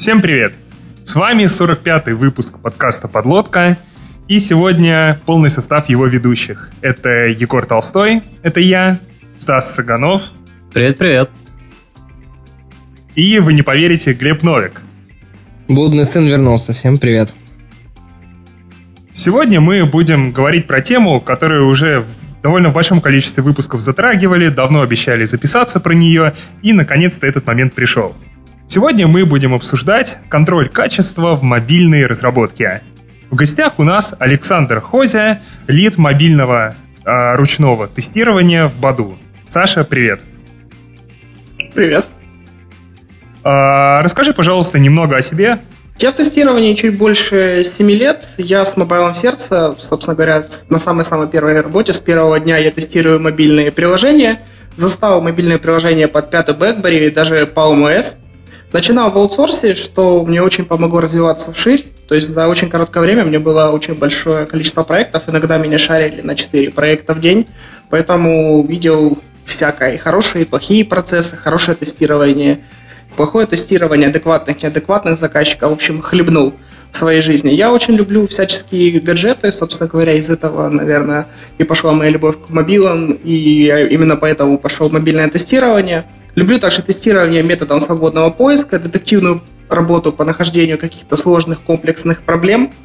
Всем привет! С вами 45-й выпуск подкаста «Подлодка», и сегодня полный состав его ведущих. Это Егор Толстой, это я, Стас Саганов. Привет-привет. И, вы не поверите, Глеб Новик. Блудный сын вернулся, всем привет. Сегодня мы будем говорить про тему, которую уже довольно в большом количестве выпусков затрагивали, давно обещали записаться про нее, и наконец-то этот момент пришел. Сегодня мы будем обсуждать контроль качества в мобильной разработке. В гостях у нас Александр Хозя, лид мобильного э, ручного тестирования в Баду. Саша, привет. Привет. Э, расскажи, пожалуйста, немного о себе. Я в тестировании чуть больше 7 лет. Я с мобайлом сердца, собственно говоря, на самой-самой первой работе. С первого дня я тестирую мобильные приложения. Застал мобильные приложения под 5 BlackBerry и даже Palm OS. Начинал в аутсорсе, что мне очень помогло развиваться вширь. То есть за очень короткое время мне было очень большое количество проектов. Иногда меня шарили на 4 проекта в день. Поэтому видел всякое. И хорошие, и плохие процессы, хорошее тестирование – плохое тестирование адекватных, неадекватных заказчиков, в общем, хлебнул в своей жизни. Я очень люблю всяческие гаджеты, собственно говоря, из этого, наверное, и пошла моя любовь к мобилам, и именно поэтому пошел мобильное тестирование. Люблю также тестирование методом свободного поиска, детективную работу по нахождению каких-то сложных комплексных проблем –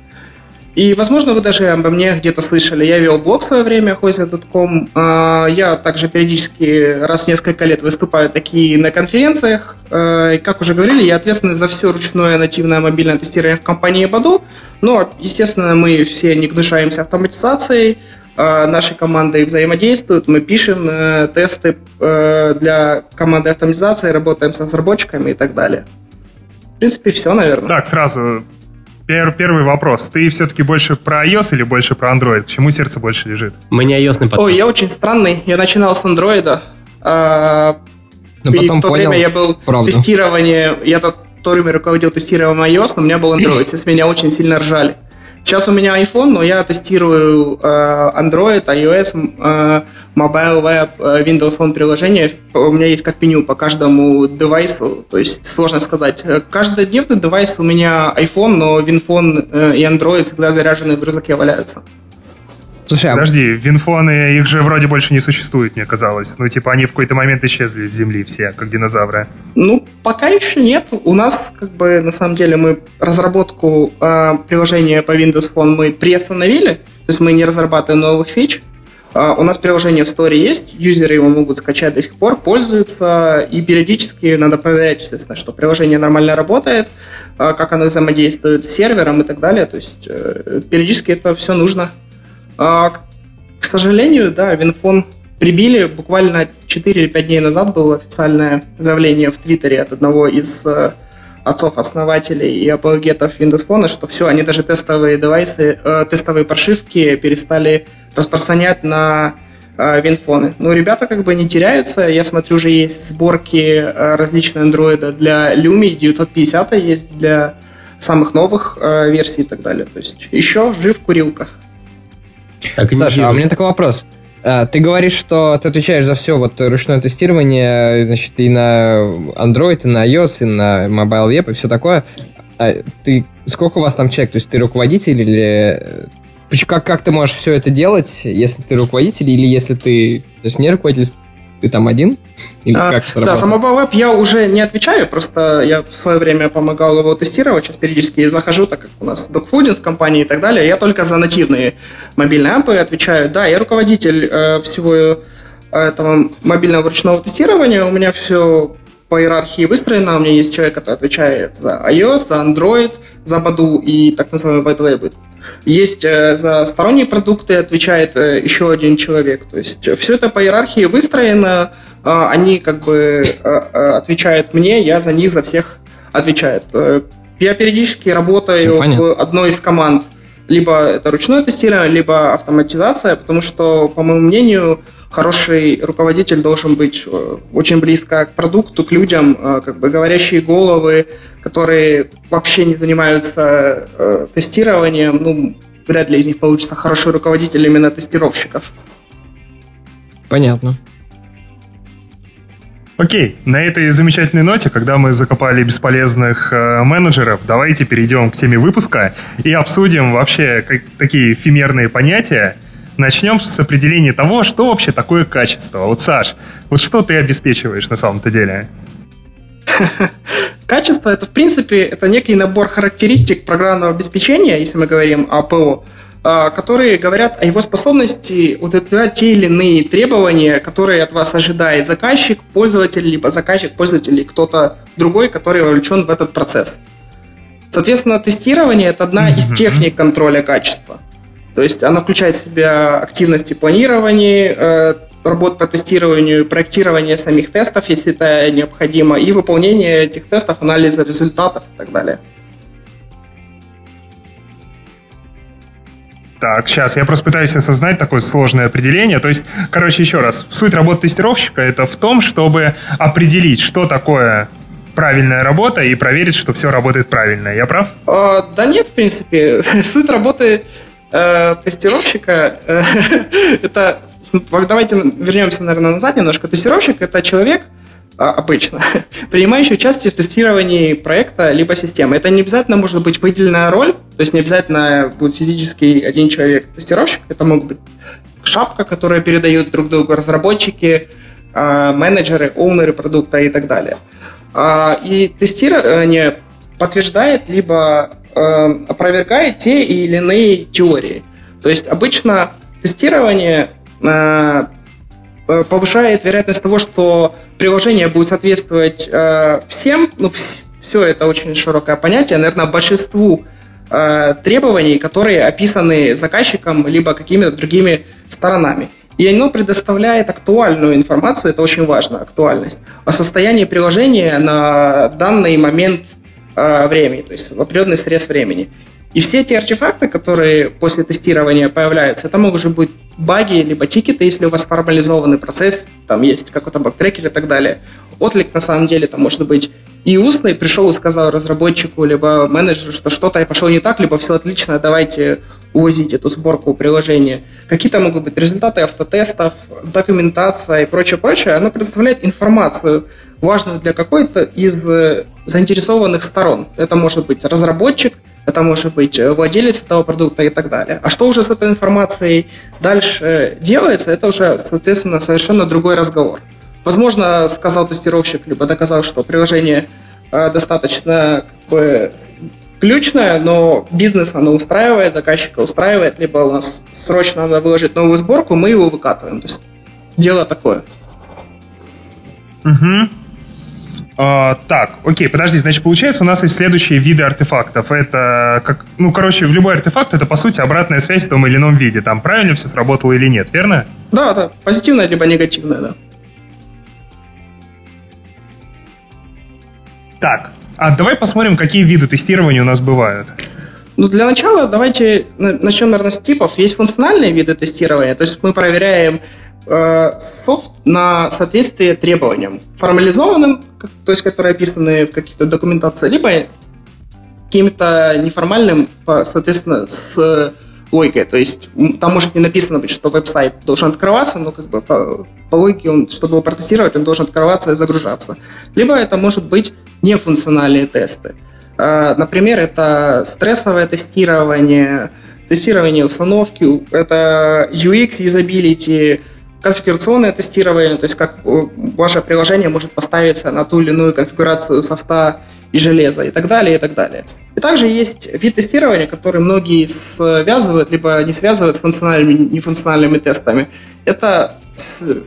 и, возможно, вы даже обо мне где-то слышали. Я вел блог в свое время, hozia.com. А, я также периодически раз в несколько лет выступаю такие на конференциях. А, и, как уже говорили, я ответственный за все ручное нативное мобильное тестирование в компании Badu. Но, естественно, мы все не гнушаемся автоматизацией. А, наши команды взаимодействуют, мы пишем э, тесты э, для команды автоматизации, работаем с разработчиками и так далее. В принципе, все, наверное. Так, сразу Пер, первый вопрос. Ты все-таки больше про iOS или больше про Android? К чему сердце больше лежит? Мы не iOS подкаст. Ой, я очень странный. Я начинал с Android. А, но потом в то понял время я был правду. тестирование, я в то время руководил тестированием iOS, но у меня был Android, и с меня очень сильно ржали. Сейчас у меня iPhone, но я тестирую э, Android, iOS, э, Mobile Web, э, Windows Phone приложение. У меня есть как меню по каждому девайсу, то есть сложно сказать. Каждодневный девайс у меня iPhone, но WinPhone и Android всегда заряжены в рюкзаке валяются. Слушай, а... Подожди, винфоны, их же вроде больше не существует, мне казалось. Ну, типа, они в какой-то момент исчезли с Земли все, как динозавры. Ну, пока еще нет. У нас, как бы, на самом деле, мы разработку э, приложения по Windows Phone мы приостановили. То есть мы не разрабатываем новых фич. Э, у нас приложение в Store есть, юзеры его могут скачать до сих пор, пользуются, и периодически надо проверять, естественно, что приложение нормально работает, э, как оно взаимодействует с сервером и так далее. То есть э, периодически это все нужно. А, к сожалению, да, Винфон прибили. Буквально 4 или 5 дней назад было официальное заявление в Твиттере от одного из э, отцов-основателей и апологетов Windows Phone, что все, они даже тестовые девайсы, э, тестовые прошивки перестали распространять на э, винфоны. Ну, ребята как бы не теряются. Я смотрю, уже есть сборки э, различных андроида для Lumi, 950 есть для самых новых э, версий и так далее. То есть еще жив курилка. Так, Саша, а у меня такой вопрос. А, ты говоришь, что ты отвечаешь за все вот ручное тестирование, значит, и на Android, и на iOS, и на Mobile Web, и все такое. А ты сколько у вас там человек? То есть ты руководитель или как, как ты можешь все это делать, если ты руководитель или если ты то есть не руководитель, ты там один? Или а, как да, за Mobile Web я уже не отвечаю, просто я в свое время помогал его тестировать, сейчас периодически захожу, так как у нас докфудинг в компании и так далее, я только за нативные мобильные ампы отвечаю. Да, я руководитель э, всего э, этого мобильного ручного тестирования, у меня все по иерархии выстроено, у меня есть человек, который отвечает за iOS, за Android, за Badu и так называемый White Web. Есть э, за сторонние продукты отвечает э, еще один человек. То есть все это по иерархии выстроено, э, они как бы отвечают мне, я за них, за всех отвечаю. Я периодически работаю в одной из команд. Либо это ручное тестирование, либо автоматизация, потому что, по моему мнению, хороший руководитель должен быть очень близко к продукту, к людям, как бы говорящие головы, которые вообще не занимаются э, тестированием, ну, вряд ли из них получится хороший руководитель именно тестировщиков. Понятно. Окей, на этой замечательной ноте, когда мы закопали бесполезных э, менеджеров, давайте перейдем к теме выпуска и обсудим вообще как, такие эфемерные понятия. Начнем с определения того, что вообще такое качество. Вот, Саш, вот что ты обеспечиваешь на самом-то деле? Качество это, в принципе, это некий набор характеристик программного обеспечения, если мы говорим о ПО, а, которые говорят о его способности удовлетворять те или иные требования, которые от вас ожидает заказчик, пользователь, либо заказчик, пользователь, или кто-то другой, который вовлечен в этот процесс. Соответственно, тестирование – это одна из техник контроля качества. То есть она включает в себя активности планирования, э, работ по тестированию, проектирование самих тестов, если это необходимо, и выполнение этих тестов, анализа результатов и так далее. Так, сейчас я просто пытаюсь осознать такое сложное определение. То есть, короче, еще раз. Суть работы тестировщика это в том, чтобы определить, что такое правильная работа и проверить, что все работает правильно. Я прав? А, да нет, в принципе. Суть работы э, тестировщика э, это... Давайте вернемся, наверное, назад немножко. Тестировщик это человек, а, обычно, принимающий участие в тестировании проекта либо системы. Это не обязательно может быть выделенная роль, то есть не обязательно будет физический один человек тестировщик, это могут быть шапка, которую передают друг другу разработчики, а, менеджеры, оунеры продукта и так далее. А, и тестирование подтверждает либо опровергает те или иные теории. То есть обычно тестирование повышает вероятность того, что приложение будет соответствовать э, всем, ну, все это очень широкое понятие, наверное, большинству э, требований, которые описаны заказчиком либо какими-то другими сторонами. И оно предоставляет актуальную информацию, это очень важно, актуальность, о состоянии приложения на данный момент э, времени, то есть в определенный срез времени. И все эти артефакты, которые после тестирования появляются, это могут быть баги, либо тикеты, если у вас формализованный процесс, там есть какой-то бактрекер и так далее. Отлик, на самом деле, там может быть и устный, пришел и сказал разработчику, либо менеджеру, что что-то пошло не так, либо все отлично, давайте увозить эту сборку приложения. Какие-то могут быть результаты автотестов, документация и прочее, прочее. Оно предоставляет информацию, важную для какой-то из э, заинтересованных сторон. Это может быть разработчик, это может быть э, владелец этого продукта и так далее. А что уже с этой информацией дальше делается, это уже, соответственно, совершенно другой разговор. Возможно, сказал тестировщик, либо доказал, что приложение э, достаточно как бы, ключное, но бизнес оно устраивает, заказчика устраивает, либо у нас срочно надо выложить новую сборку, мы его выкатываем. То есть дело такое. Угу. А, так, окей, подожди, значит, получается, у нас есть следующие виды артефактов. Это, как, ну, короче, в любой артефакт это, по сути, обратная связь в том или ином виде. Там правильно все сработало или нет, верно? Да, да, позитивная либо негативная, да. Так, а давай посмотрим, какие виды тестирования у нас бывают. Ну, для начала давайте начнем, наверное, с типов. Есть функциональные виды тестирования, то есть мы проверяем софт на соответствие требованиям, формализованным, то есть которые описаны в каких-то документации, либо каким-то неформальным, соответственно, с логикой. То есть там может не написано быть, что веб-сайт должен открываться, но как бы по, по логике, он, чтобы его протестировать, он должен открываться и загружаться. Либо это может быть нефункциональные тесты. А, например, это стрессовое тестирование, тестирование установки, это UX, usability, конфигурационное тестирование, то есть как э, ваше приложение может поставиться на ту или иную конфигурацию софта и железа и так далее, и так далее. И также есть вид тестирования, который многие связывают, либо не связывают с функциональными, нефункциональными тестами. Это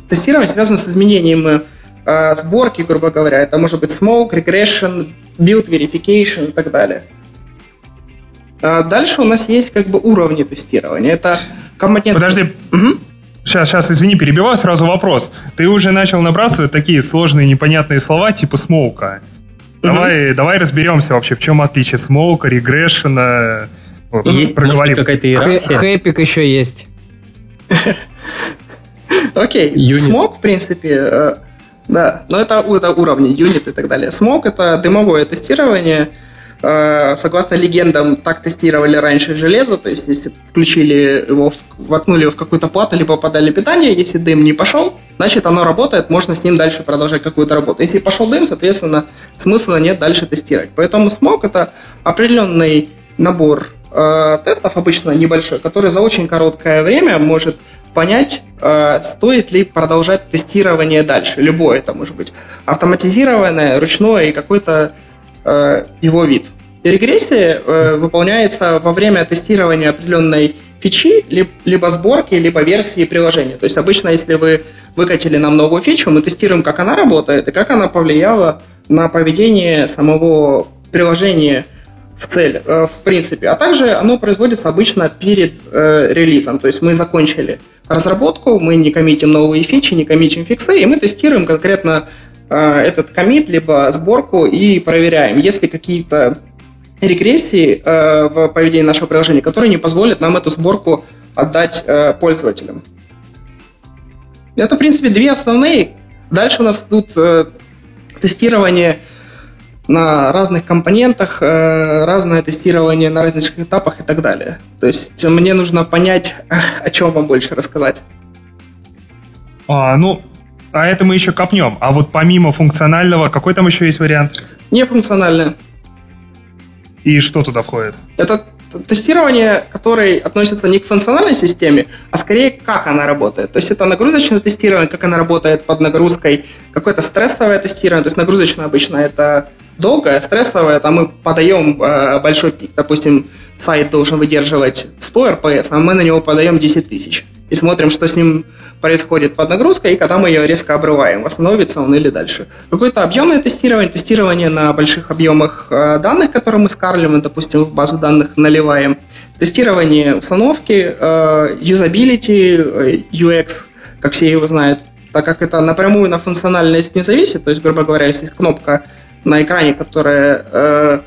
тестирование связано с изменением э, сборки, грубо говоря. Это может быть smoke, regression, build verification и так далее. А дальше у нас есть как бы уровни тестирования. Это компонент... Подожди, угу. Сейчас, сейчас, извини, перебиваю сразу вопрос. Ты уже начал набрасывать такие сложные непонятные слова типа смоука. Давай, угу. давай разберемся вообще, в чем отличие смоука, регрессиона. Есть, проговорим. какая-то иерархия? Хэпик еще есть. Окей, смог, в принципе, э, да, но это, это уровни, юнит и так далее. Смог — это дымовое тестирование, согласно легендам, так тестировали раньше железо, то есть если включили его, воткнули его в какую-то плату, либо подали питание, если дым не пошел, значит оно работает, можно с ним дальше продолжать какую-то работу. Если пошел дым, соответственно, смысла нет дальше тестировать. Поэтому смог это определенный набор э, тестов, обычно небольшой, который за очень короткое время может понять, э, стоит ли продолжать тестирование дальше. Любое это может быть автоматизированное, ручное и какой-то э, его вид. Регрессия э, выполняется во время тестирования определенной фичи, либо сборки, либо версии приложения. То есть обычно, если вы выкатили нам новую фичу, мы тестируем, как она работает и как она повлияла на поведение самого приложения в цель, э, в принципе. А также оно производится обычно перед э, релизом. То есть мы закончили разработку, мы не коммитим новые фичи, не коммитим фиксы, и мы тестируем конкретно этот коммит, либо сборку и проверяем, есть ли какие-то регрессии э, в поведении нашего приложения, которые не позволят нам эту сборку отдать э, пользователям. Это, в принципе, две основные. Дальше у нас тут э, тестирование на разных компонентах, э, разное тестирование на различных этапах и так далее. То есть мне нужно понять, о чем вам больше рассказать. А, ну, а это мы еще копнем. А вот помимо функционального, какой там еще есть вариант? Нефункциональное. И что туда входит? Это тестирование, которое относится не к функциональной системе, а скорее как она работает. То есть это нагрузочное тестирование, как она работает под нагрузкой, какое-то стрессовое тестирование. То есть нагрузочное обычно это долгое, стрессовое, там мы подаем э, большой пик. Допустим, сайт должен выдерживать 100 RPS, а мы на него подаем 10 тысяч. И смотрим, что с ним происходит под нагрузкой, и когда мы ее резко обрываем, восстановится он или дальше. Какое-то объемное тестирование, тестирование на больших объемах э, данных, которые мы скарлим, допустим, в базу данных наливаем, тестирование установки, э, юзабилити, э, UX, как все его знают, так как это напрямую на функциональность не зависит, то есть, грубо говоря, если кнопка на экране, которая э,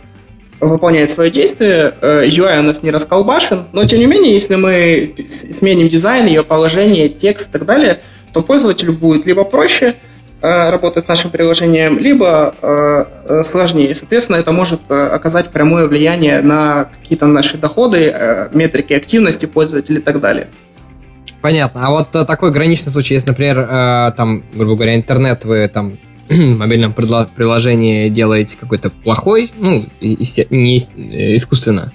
выполняет свое действие, э, UI у нас не расколбашен, но тем не менее, если мы сменим дизайн, ее положение, текст и так далее, то пользователю будет либо проще э, работать с нашим приложением, либо э, э сложнее. Соответственно, это может э, оказать прямое влияние на какие-то наши доходы, э, метрики активности пользователя и так далее. Понятно. А вот э, такой граничный случай, если, например, э, там, грубо говоря, интернет вы там мобильном приложении делаете какой-то плохой, ну, не искусственно,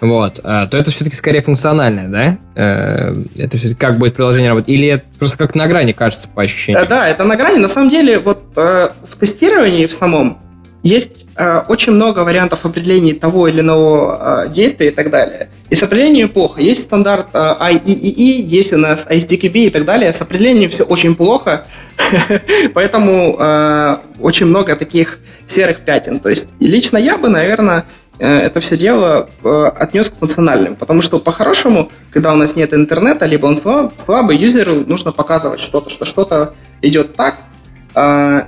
вот, а, то это все-таки скорее функциональное, да? Э, это все-таки как будет приложение работать? Или это просто как на грани кажется по ощущениям? Да, это на грани. На самом деле, вот э, в тестировании в самом есть э, очень много вариантов определений того или иного э, действия и так далее. И с определением плохо. Есть стандарт э, IEEE, есть у нас ISTQB и так далее. С определением все очень плохо, поэтому э, очень много таких серых пятен. То есть лично я бы, наверное, э, это все дело э, отнес к функциональным, потому что по-хорошему, когда у нас нет интернета, либо он слаб, слабый, юзеру нужно показывать что-то, что что-то идет так,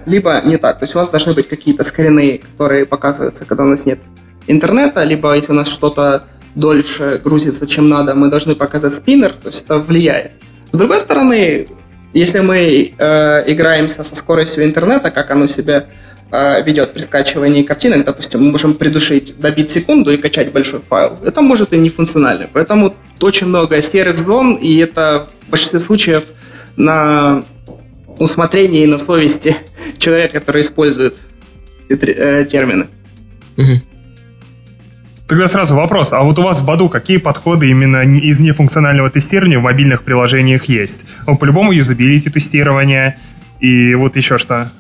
либо не так. То есть у вас должны быть какие-то скрины, которые показываются, когда у нас нет интернета, либо если у нас что-то дольше грузится, чем надо, мы должны показать спиннер, то есть это влияет. С другой стороны, если мы э, играемся со скоростью интернета, как оно себя э, ведет при скачивании картинок, допустим, мы можем придушить, добить секунду и качать большой файл. Это может и не функционально. Поэтому очень много серых зон, и это в большинстве случаев на усмотрении и на совести человека, который использует эти э, термины. Тогда сразу вопрос. А вот у вас в Баду какие подходы именно из нефункционального тестирования в мобильных приложениях есть? Ну, по-любому юзабилити тестирования и вот еще что?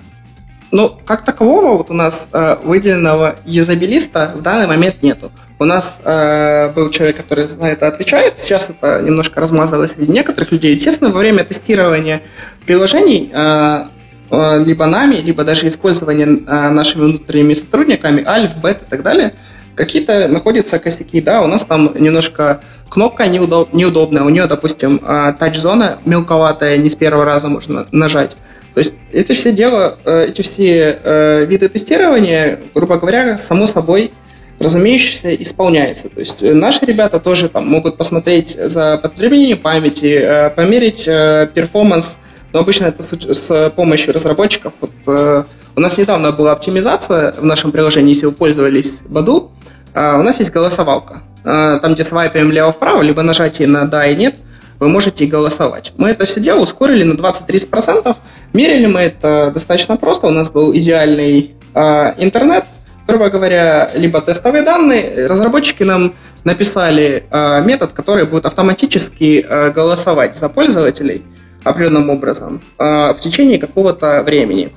Ну, как такового вот у нас э, выделенного юзабилиста в данный момент нету. У нас э, был человек, который за это отвечает. Сейчас это немножко размазалось среди некоторых людей. Естественно, во время тестирования приложений э, э, либо нами, либо даже использования э, нашими внутренними сотрудниками, альф, бет и так далее, какие-то находятся косяки. Да, у нас там немножко кнопка неудоб, неудобная. У нее, допустим, э, тач-зона мелковатая, не с первого раза можно нажать. То есть это все дело, э, эти все э, виды тестирования, грубо говоря, само собой разумеется, исполняется. То есть э, наши ребята тоже там могут посмотреть за потреблением памяти, померить перформанс, но обычно это с помощью разработчиков. Вот У нас недавно была оптимизация в нашем приложении, если вы пользовались Баду, а, у нас есть голосовалка. А, там, где свайпаем лево-вправо, либо нажатие на «да» и «нет», вы можете голосовать. Мы это все дело ускорили на 20-30%. Мерили мы это достаточно просто. У нас был идеальный э, интернет, грубо говоря, либо тестовые данные. Разработчики нам написали э, метод, который будет автоматически э, голосовать за пользователей определенным образом э, в течение какого-то времени.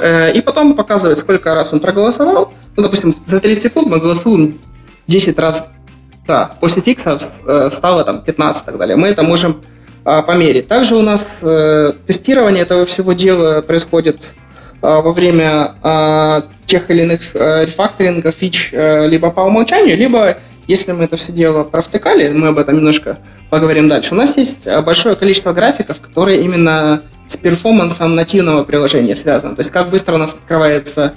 Э, и потом показывает, сколько раз он проголосовал. Ну, допустим, за 30 секунд мы голосуем 10 раз да, после фикса э, стало там 15 и так далее. Мы это можем а, померить. Также у нас э, тестирование этого всего дела происходит во время а, тех или иных а, рефакторингов фич либо по умолчанию, либо если мы это все дело провтыкали, мы об этом немножко поговорим дальше. У нас есть большое количество графиков, которые именно с перформансом нативного приложения связаны. То есть как быстро у нас открывается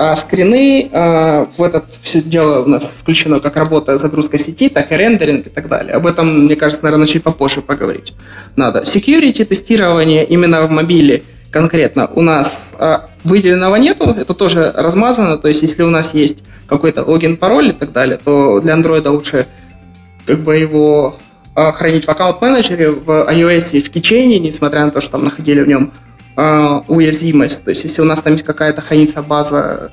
а скрины а, в это все дело у нас включено как работа загрузка сети, так и рендеринг и так далее. Об этом, мне кажется, наверное, чуть попозже поговорить надо. Security тестирование именно в мобиле конкретно у нас выделенного нету, это тоже размазано, то есть если у нас есть какой-то логин, пароль и так далее, то для Android лучше как бы его а, хранить в аккаунт-менеджере, в iOS и в кичейне, несмотря на то, что там находили в нем э, уязвимость. То есть, если у нас там есть какая-то хранится база,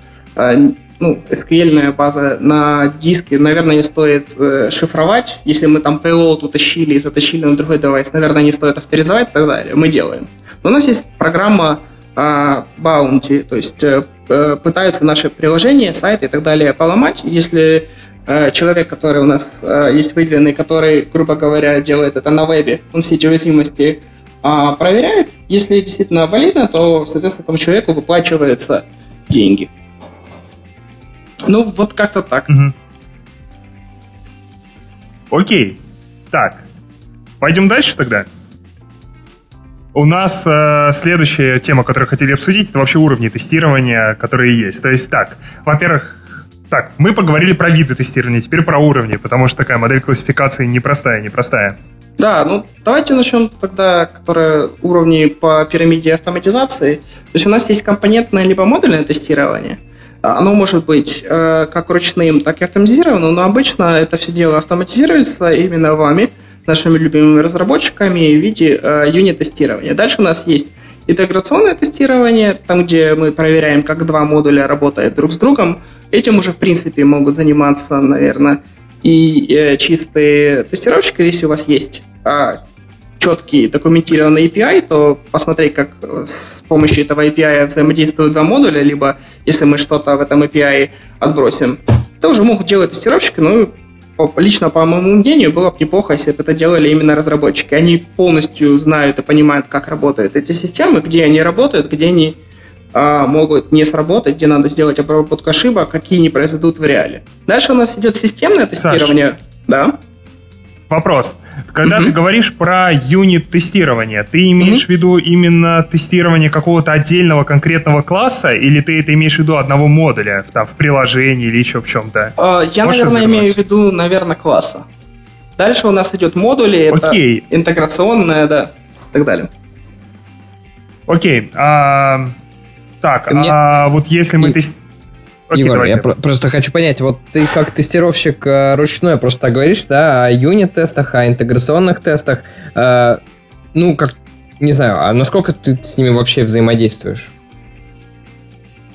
ну, SQL база на диске, наверное, не стоит э, шифровать. Если мы там payload утащили и затащили на другой девайс, наверное, не стоит авторизовать и так далее. Мы делаем. Но у нас есть программа э, Bounty, то есть э, э пытаются наше приложение, сайты и так далее поломать. Если э, человек, который у нас есть выделенный, который, грубо говоря, делает это на вебе, он все эти уязвимости а, проверяет. Если действительно валидно, то, соответственно, этому человеку выплачиваются деньги. Ну, вот как-то так. Угу. Окей. Так. Пойдем дальше тогда. У нас э, следующая тема, которую хотели обсудить, это вообще уровни тестирования, которые есть. То есть так, во-первых, так, мы поговорили про виды тестирования, теперь про уровни, потому что такая модель классификации непростая, непростая. Да, ну давайте начнем тогда, которые уровни по пирамиде автоматизации. То есть у нас есть компонентное либо модульное тестирование. Оно может быть э, как ручным, так и автоматизированным, но обычно это все дело автоматизируется именно вами, нашими любимыми разработчиками в виде э, юнит-тестирования. Дальше у нас есть интеграционное тестирование, там, где мы проверяем, как два модуля работают друг с другом. Этим уже, в принципе, могут заниматься, наверное, и э, чистые тестировщики, если у вас есть а, четкий документированный API, то посмотреть, как с помощью этого API взаимодействуют два модуля, либо если мы что-то в этом API отбросим, это уже могут делать тестировщики, но лично, по моему мнению, было бы неплохо, если бы это делали именно разработчики. Они полностью знают и понимают, как работают эти системы, где они работают, где они а, могут не сработать, где надо сделать обработку ошибок, какие не произойдут в реале. Дальше у нас идет системное тестирование. Саш, да. Вопрос. Когда mm-hmm. ты говоришь про юнит-тестирование, ты имеешь mm-hmm. в виду именно тестирование какого-то отдельного конкретного класса, или ты это имеешь в виду одного модуля там, в приложении или еще в чем-то? Uh, я, Можешь наверное, имею в виду, наверное, класса. Дальше у нас идет модули, okay. это интеграционное, да, и так далее. Окей. Okay. Uh... Так, Мне... а вот если мы... И... Тест... Окей, Егор, давай, я про- просто хочу понять, вот ты как тестировщик э, ручной просто так говоришь, да, о юнит-тестах, о интеграционных тестах, э, ну, как, не знаю, а насколько ты с ними вообще взаимодействуешь?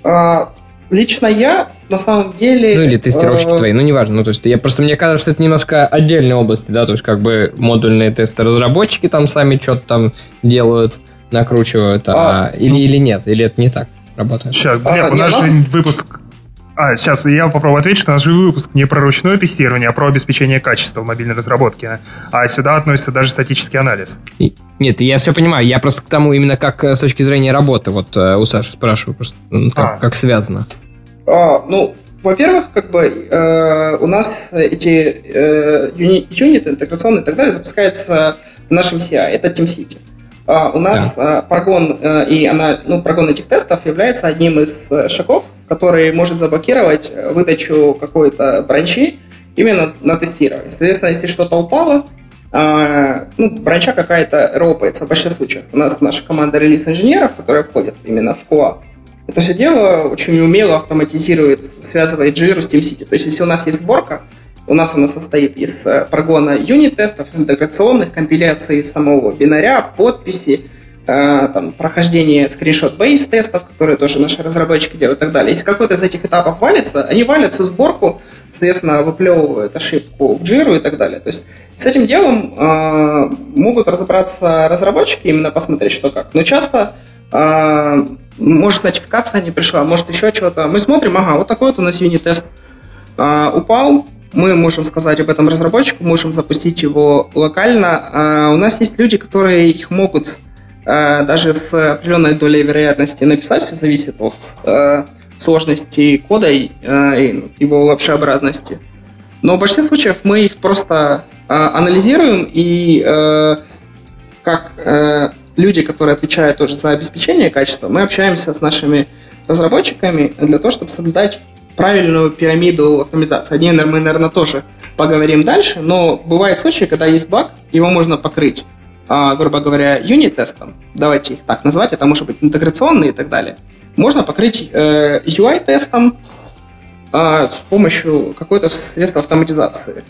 А, лично я, на самом деле... Ну, или тестировщики э- твои, ну, неважно, ну, то есть, я просто, мне кажется, что это немножко отдельные области, да, то есть, как бы модульные тесты разработчики там сами что-то там делают, накручивают, а, а или, ну... или нет, или это не так? работает. Сейчас, Глеб, а, у нас же выпуск... А, сейчас я попробую ответить, что у нас же выпуск не про ручное тестирование, а про обеспечение качества в мобильной разработке. А сюда относится даже статический анализ. Нет, я все понимаю. Я просто к тому именно как э, с точки зрения работы. Вот э, у Саши спрашиваю просто, как, а. как связано. А, ну, во-первых, как бы э, у нас эти э, юниты интеграционные и так далее запускаются в нашем CI. Это TeamCity. А, у нас да. А, прогон э, и она, ну, прогон этих тестов является одним из шагов, который может заблокировать э, выдачу какой-то бранчи именно на тестирование. Соответственно, если что-то упало, а, ну, бранча какая-то ропается в большинстве случаев. У нас наша команда релиз инженеров, которая входит именно в QA, это все дело очень умело автоматизирует, связывает Jira с TeamCity. То есть, если у нас есть сборка, у нас она состоит из э, прогона юнит-тестов, интеграционных, компиляции самого бинаря, подписи, там, прохождение скриншот-бейс тестов, которые тоже наши разработчики делают и так далее. Если какой-то из этих этапов валится, они валят всю сборку, соответственно, выплевывают ошибку в джиру и так далее. То есть с этим делом э, могут разобраться разработчики, именно посмотреть, что как. Но часто э, может нотификация не пришла, может еще что-то. Мы смотрим, ага, вот такой вот у нас юнит-тест э, упал, мы можем сказать об этом разработчику, можем запустить его локально. Э, у нас есть люди, которые их могут даже с определенной долей вероятности написать, все зависит от э, сложности кода и э, его лапшеобразности. Но в большинстве случаев мы их просто э, анализируем и э, как э, люди, которые отвечают тоже за обеспечение качества, мы общаемся с нашими разработчиками для того, чтобы создать правильную пирамиду автоматизации. О ней мы, наверное, тоже поговорим дальше, но бывают случаи, когда есть баг, его можно покрыть, грубо говоря, юнит-тестом, давайте их так назвать, это может быть интеграционный и так далее – можно покрыть UI-тестом э, с помощью какой-то средства автоматизации.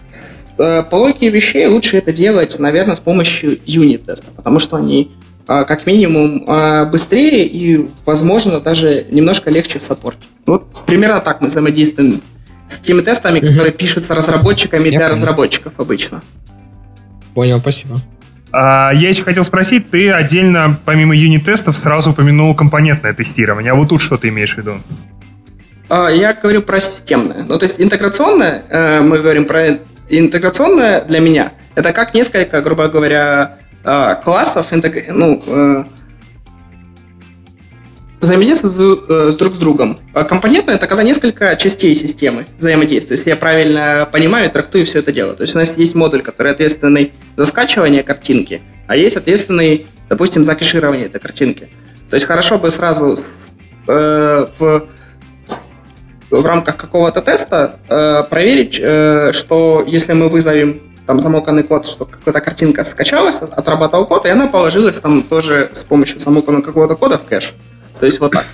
Э, по логике вещей лучше это делать, наверное, с помощью юнит-теста, потому что они э, как минимум быстрее и, возможно, даже немножко легче в саппорте. Вот примерно так мы взаимодействуем с теми тестами, угу. которые пишутся разработчиками Я для понял. разработчиков обычно. Понял, спасибо. А, я еще хотел спросить, ты отдельно, помимо юнит-тестов, сразу упомянул компонентное тестирование. А вот тут что ты имеешь в виду? А, я говорю про системное. Ну, то есть интеграционное, э, мы говорим про интеграционное для меня, это как несколько, грубо говоря, э, классов, ну, э, взаимодействуют с друг с другом. А компонентное – это когда несколько частей системы взаимодействуют. Если я правильно понимаю и трактую все это дело. То есть у нас есть модуль, который ответственный за скачивание картинки, а есть ответственный, допустим, за кэширование этой картинки. То есть хорошо бы сразу э, в, в рамках какого-то теста э, проверить, э, что если мы вызовем там замоканный код, что какая-то картинка скачалась, отрабатывал код, и она положилась там тоже с помощью замоканного какого-то кода в кэш. То есть вот так.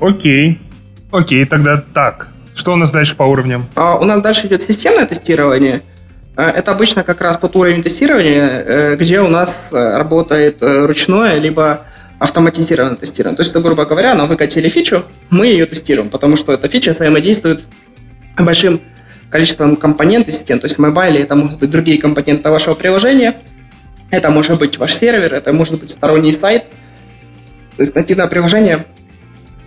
окей. Окей, тогда так. Что у нас дальше по уровням? А, у нас дальше идет системное тестирование. А, это обычно как раз тот уровень тестирования, э, где у нас э, работает э, ручное, либо автоматизированное тестирование. То есть, грубо говоря, нам выкатили фичу, мы ее тестируем, потому что эта фича взаимодействует большим количеством компонентов систем. То есть в мобайле это могут быть другие компоненты вашего приложения, это может быть ваш сервер, это может быть сторонний сайт. То есть нативное приложение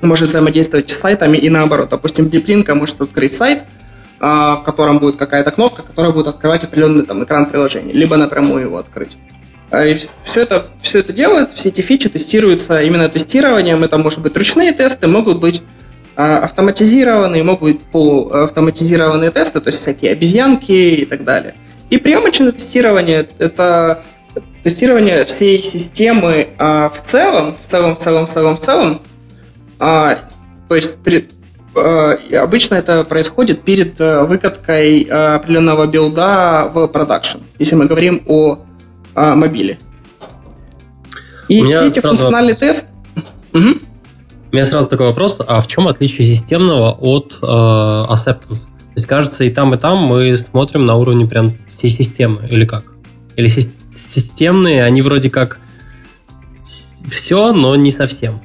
может взаимодействовать с сайтами и наоборот. Допустим, DeepLink может открыть сайт, а, в котором будет какая-то кнопка, которая будет открывать определенный там, экран приложения, либо напрямую его открыть. А, и все это, все это делает, все эти фичи тестируются именно тестированием. Это может быть ручные тесты, могут быть а, автоматизированные, могут быть полуавтоматизированные тесты, то есть всякие обезьянки и так далее. И приемочное тестирование – это тестирование всей системы а, в целом, в целом, в целом, в целом, в целом, а, то есть при, а, обычно это происходит перед а, выкаткой а, определенного билда в продакшн, если мы говорим о а, мобиле. И все эти функциональные тесты... Угу. У меня сразу такой вопрос, а в чем отличие системного от э, acceptance? То есть, кажется, и там, и там мы смотрим на уровне прям всей системы, или как? Или система системные, они вроде как все, но не совсем.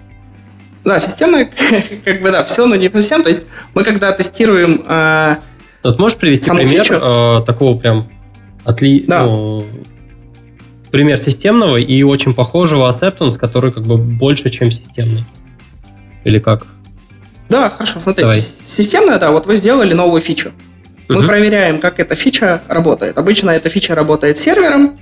Да, системные, как бы да, все, но не совсем. То есть мы когда тестируем... Э, вот можешь привести пример э, такого прям отли... Да. Ну, пример системного и очень похожего acceptance, который как бы больше, чем системный. Или как? Да, хорошо, смотрите. Давай. Системная, да, вот вы сделали новую фичу. Мы угу. проверяем, как эта фича работает. Обычно эта фича работает с сервером,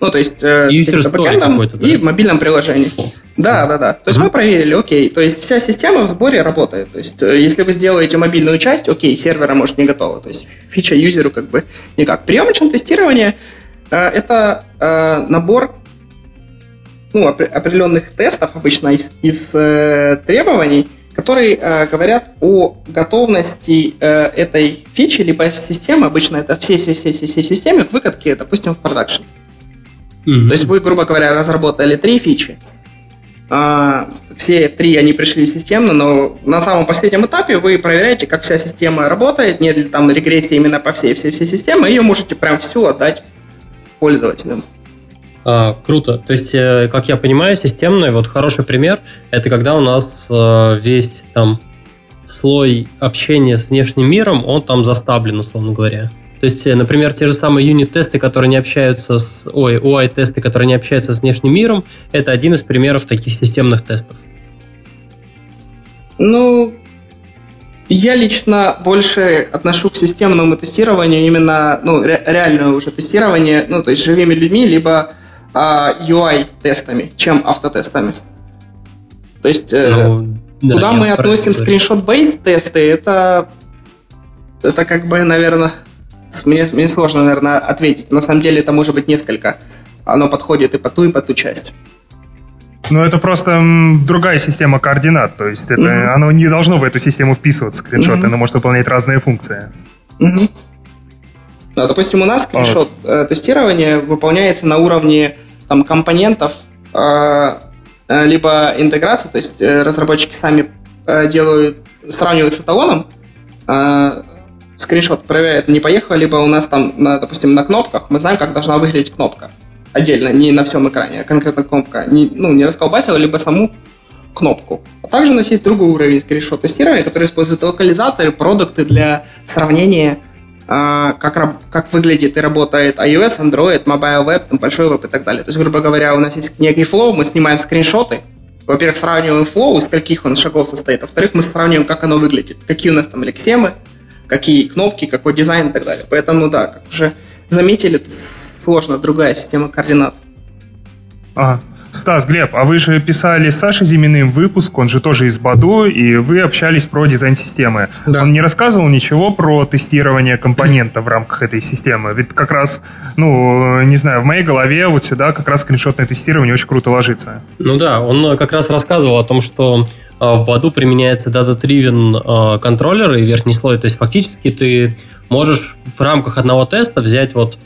ну, то есть э, с бэкэндом да? и в мобильном приложении. Да, да, да. То есть мы проверили, окей, то есть вся система в сборе работает. То есть э, если вы сделаете мобильную часть, окей, сервера может не готова. То есть фича юзеру как бы никак. Приемочное тестирование э, это э, набор ну, определенных тестов, обычно из, из э, требований, которые э, говорят о готовности э, этой фичи либо системы, обычно это все, все, все, все, все системы к выкатке, допустим, в продакшн. Mm-hmm. То есть вы, грубо говоря, разработали три фичи, а, все три они пришли системно, но на самом последнем этапе вы проверяете, как вся система работает, нет ли там регрессии именно по всей всей всей системе, и ее можете прям всю отдать пользователям. А, круто. То есть, э, как я понимаю, системный, вот хороший пример, это когда у нас э, весь там слой общения с внешним миром, он там заставлен, условно говоря. То есть, э, например, те же самые юнит-тесты, которые не общаются с... Ой, UI-тесты, которые не общаются с внешним миром, это один из примеров таких системных тестов. Ну, я лично больше отношу к системному тестированию именно, ну, ре- реальное уже тестирование, ну, то есть живыми людьми, либо а, UI-тестами, чем автотестами. То есть, э, ну, да, куда мы относим скриншот-бейс тесты, это, это как бы, наверное, мне, мне сложно, наверное, ответить. На самом деле это может быть несколько. Оно подходит и по ту, и по ту часть. Ну, это просто другая система координат, то есть это, mm-hmm. оно не должно в эту систему вписываться, скриншот, mm-hmm. оно может выполнять разные функции. Mm-hmm. Да, допустим, у нас скриншот а. тестирования выполняется на уровне там, компонентов, э, э, либо интеграции, то есть э, разработчики сами делают, сравнивают с эталоном, скриншот проверяет, не поехал, либо у нас там, на, допустим, на кнопках, мы знаем, как должна выглядеть кнопка. Отдельно, не на всем экране, а конкретно кнопка. Не, ну, не расколбасила, либо саму кнопку. А также у нас есть другой уровень скриншот тестирования, который использует локализаторы, продукты для сравнения а, как, как выглядит и работает iOS, Android, Mobile Web, там, большой веб и так далее. То есть, грубо говоря, у нас есть некий flow, мы снимаем скриншоты, во-первых, сравниваем flow, из каких он шагов состоит, во-вторых, мы сравниваем, как оно выглядит, какие у нас там лексемы, какие кнопки, какой дизайн и так далее. Поэтому, да, как уже заметили, сложно, другая система координат. Ага. Стас, Глеб, а вы же писали с Сашей Зиминым выпуск, он же тоже из Badoo, и вы общались про дизайн системы. Да. Он не рассказывал ничего про тестирование компонента в рамках этой системы. Ведь как раз, ну, не знаю, в моей голове вот сюда как раз скриншотное тестирование очень круто ложится. Ну да, он как раз рассказывал о том, что а, в Баду применяется data-driven а, контроллер и верхний слой. То есть фактически ты можешь в рамках одного теста взять вот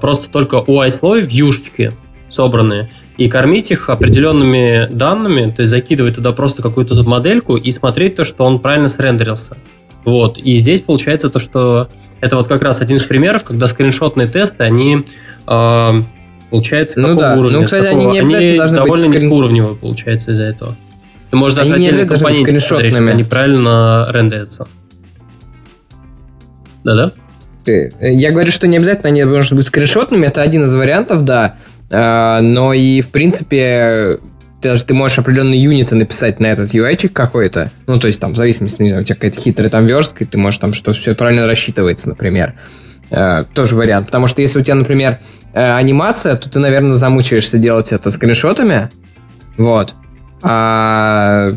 просто только UI-слой в юшечке собранные и кормить их определенными данными, то есть закидывать туда просто какую-то модельку и смотреть то, что он правильно срендерился. Вот. И здесь получается то, что это вот как раз один из примеров, когда скриншотные тесты, они э, получается ну, да. уровня? Ну, кстати, они не они должны довольно быть низкоуровневые получается из-за этого. Ты можешь даже они отдельные компоненты смотреть, что они правильно рендерятся. Да-да? Я говорю, что не обязательно они должны быть скриншотными, это один из вариантов, да. А, но и, в принципе, даже ты можешь определенные юниты написать на этот UI какой-то. Ну, то есть, там, в зависимости, не знаю, у тебя какая-то хитрая там верстка, и ты можешь там, что все правильно рассчитывается, например. Uh, тоже вариант. Потому что если у тебя, например, uh, анимация, то ты, наверное, замучаешься делать это скриншотами. Вот. А